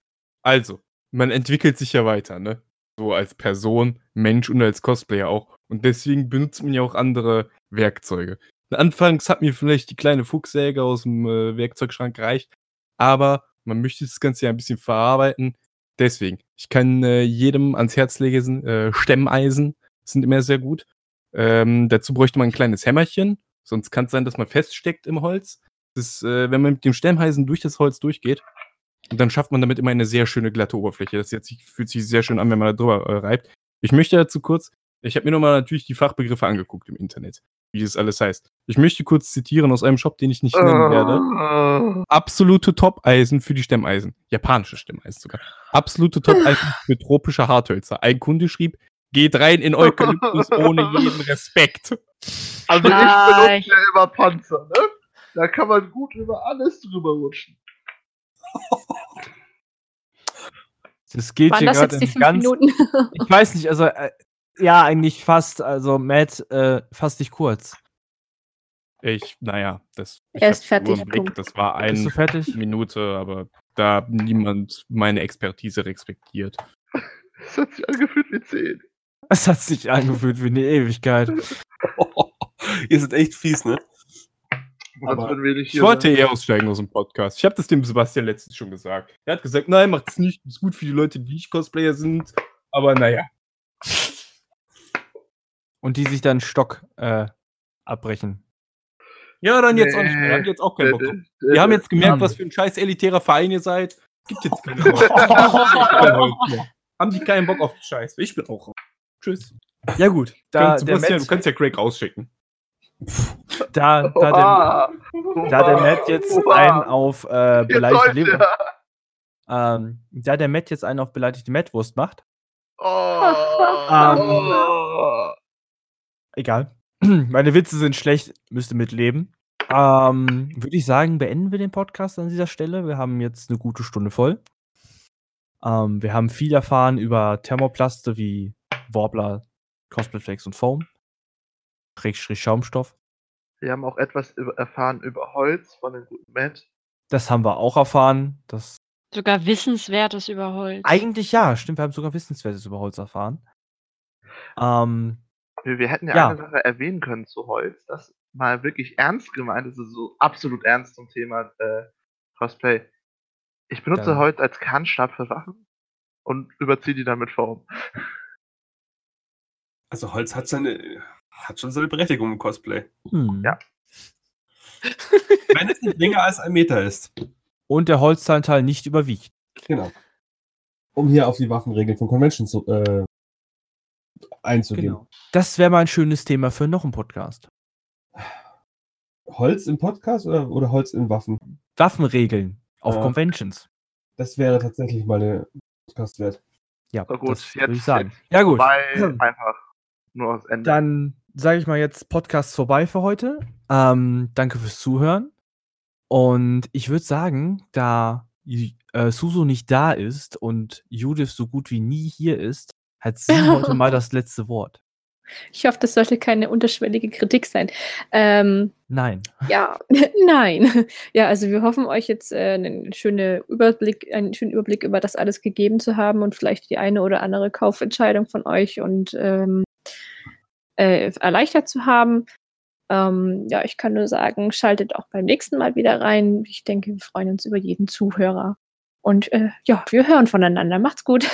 Speaker 7: Also, man entwickelt sich ja weiter, ne? So als Person, Mensch und als Cosplayer auch. Und deswegen benutzt man ja auch andere Werkzeuge. Anfangs hat mir vielleicht die kleine Fuchssäge aus dem äh, Werkzeugschrank gereicht, aber man möchte das Ganze ja ein bisschen verarbeiten. Deswegen, ich kann äh, jedem ans Herz legen, äh, Stemmeisen sind immer sehr gut. Ähm, dazu bräuchte man ein kleines Hämmerchen, sonst kann es sein, dass man feststeckt im Holz. Das, äh, wenn man mit dem Stemmeisen durch das Holz durchgeht, dann schafft man damit immer eine sehr schöne glatte Oberfläche. Das jetzt, fühlt sich sehr schön an, wenn man da drüber äh, reibt. Ich möchte dazu kurz, ich habe mir nochmal natürlich die Fachbegriffe angeguckt im Internet, wie das alles heißt. Ich möchte kurz zitieren aus einem Shop, den ich nicht nennen werde.
Speaker 3: Äh,
Speaker 7: Absolute Top-Eisen für die Stemmeisen. Japanische Stemmeisen sogar. Absolute Top-Eisen für tropische Harthölzer. Ein Kunde schrieb, geht rein in Eukalyptus ohne jeden Respekt.
Speaker 3: Also ich
Speaker 6: Ah,
Speaker 3: benutze ja immer Panzer, ne? Da kann man gut über alles drüber rutschen.
Speaker 1: Das geht
Speaker 4: Waren
Speaker 1: hier gerade in ganz.
Speaker 4: Minuten?
Speaker 1: Ich weiß nicht, also äh, ja, eigentlich fast. Also Matt, äh, fass dich kurz.
Speaker 7: Ich, naja, das
Speaker 4: Er ist fertig,
Speaker 7: Blick. Das war
Speaker 1: Bist du
Speaker 7: eine
Speaker 1: fertig?
Speaker 7: Minute, aber da niemand meine Expertise respektiert.
Speaker 3: Das hat sich angefühlt wie 10.
Speaker 1: Es hat sich angefühlt wie eine Ewigkeit.
Speaker 2: Ihr seid echt fies, ne?
Speaker 7: Ich wollte
Speaker 3: sind.
Speaker 7: eh aussteigen aus dem Podcast. Ich habe das dem Sebastian letztens schon gesagt. Er hat gesagt, nein, macht's nicht. Ist gut für die Leute, die nicht Cosplayer sind. Aber naja.
Speaker 1: Und die sich dann Stock äh, abbrechen.
Speaker 7: Ja, dann jetzt auch nicht mehr. Wir haben jetzt auch keinen Bock drauf. Wir haben jetzt gemerkt, was für ein scheiß elitärer Verein ihr seid. Gibt jetzt keinen Bock. Haben die keinen Bock auf den Scheiß. Ich bin auch raus. Tschüss.
Speaker 1: Ja, gut.
Speaker 7: Da, Sebastian,
Speaker 1: Matt,
Speaker 7: du kannst ja Craig rausschicken.
Speaker 1: da, da, der, da der Matt jetzt einen auf äh,
Speaker 3: Ihr
Speaker 1: beleidigte
Speaker 3: ja.
Speaker 1: ähm, da der Matt jetzt einen auf beleidigte Mettwurst macht,
Speaker 3: Oh.
Speaker 1: Ähm.
Speaker 3: Oh.
Speaker 1: egal. Meine Witze sind schlecht, müsste mitleben. Ähm, Würde ich sagen, beenden wir den Podcast an dieser Stelle. Wir haben jetzt eine gute Stunde voll. Ähm, wir haben viel erfahren über Thermoplaste wie Warbler, Cosplayflex und Foam. Schrägstrich Schaumstoff.
Speaker 3: Wir haben auch etwas über, erfahren über Holz von dem guten Matt.
Speaker 1: Das haben wir auch erfahren. Das
Speaker 6: Sogar Wissenswertes über Holz.
Speaker 1: eigentlich ja, stimmt. Wir haben sogar Wissenswertes über Holz erfahren. Ähm,
Speaker 3: Wir, wir hätten ja,
Speaker 1: Ja.
Speaker 3: eine Sache erwähnen können zu Holz, das mal wirklich ernst gemeint ist, also so absolut ernst zum Thema äh, Cosplay. Ich benutze
Speaker 1: Dann-
Speaker 3: Holz als Kernstab für Waffen und überziehe die dann mit Form.
Speaker 2: Also Holz hat seine, hat schon seine Berechtigung im Cosplay.
Speaker 1: Hm.
Speaker 3: Ja.
Speaker 2: Wenn es nicht länger als ein Meter ist.
Speaker 1: Und der Holzanteil nicht überwiegt.
Speaker 2: Genau. Um hier auf die Waffenregeln von Convention zu, äh, einzugehen.
Speaker 1: Genau. Das wäre mal ein schönes Thema für noch einen Podcast.
Speaker 2: Holz im Podcast oder, oder Holz in Waffen?
Speaker 1: Waffenregeln auf
Speaker 2: Ja.
Speaker 1: Conventions.
Speaker 2: Das wäre tatsächlich mal eine Podcast wert.
Speaker 1: Ja,
Speaker 3: So gut,
Speaker 1: das würde ich
Speaker 3: jetzt-
Speaker 1: sagen. Ja gut,
Speaker 3: Weil einfach nur das Ende.
Speaker 1: dann sage ich mal jetzt Podcast vorbei für heute. Ähm, danke fürs Zuhören. Und ich würde sagen, da äh, Suso nicht da ist und Judith so gut wie nie hier ist, hat sie heute mal das letzte Wort.
Speaker 4: Ich hoffe, das sollte keine unterschwellige Kritik sein. Ähm,
Speaker 1: Nein.
Speaker 4: ja, nein. Ja, also wir hoffen euch jetzt äh, einen schönen Überblick, einen schönen Überblick über das alles gegeben zu haben und vielleicht die eine oder andere Kaufentscheidung von euch und ähm, äh, erleichtert zu haben. Ähm, ja, ich kann nur sagen, schaltet auch beim nächsten Mal wieder rein. Ich denke, wir freuen uns über jeden Zuhörer. Und äh, ja, wir hören voneinander. Macht's gut.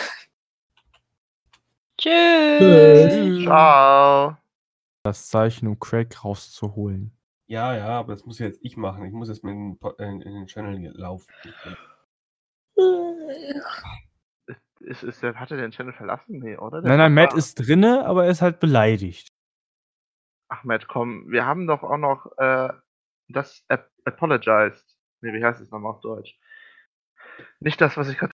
Speaker 6: Tschüss.
Speaker 3: Ciao.
Speaker 1: Das Zeichen, um Craig rauszuholen.
Speaker 2: Ja, ja, aber das muss jetzt ich machen. Ich muss jetzt mit in, in den Channel laufen.
Speaker 3: Ist, ist hat er den Channel verlassen? Nee, oder? Der
Speaker 1: Nein, nein, Matt
Speaker 3: war-
Speaker 1: ist drinne, aber er ist halt beleidigt.
Speaker 3: Ach, Matt, komm. Wir haben doch auch noch äh, das Ap Apologized. Nee, wie heißt es nochmal auf Deutsch? Nicht das, was ich gerade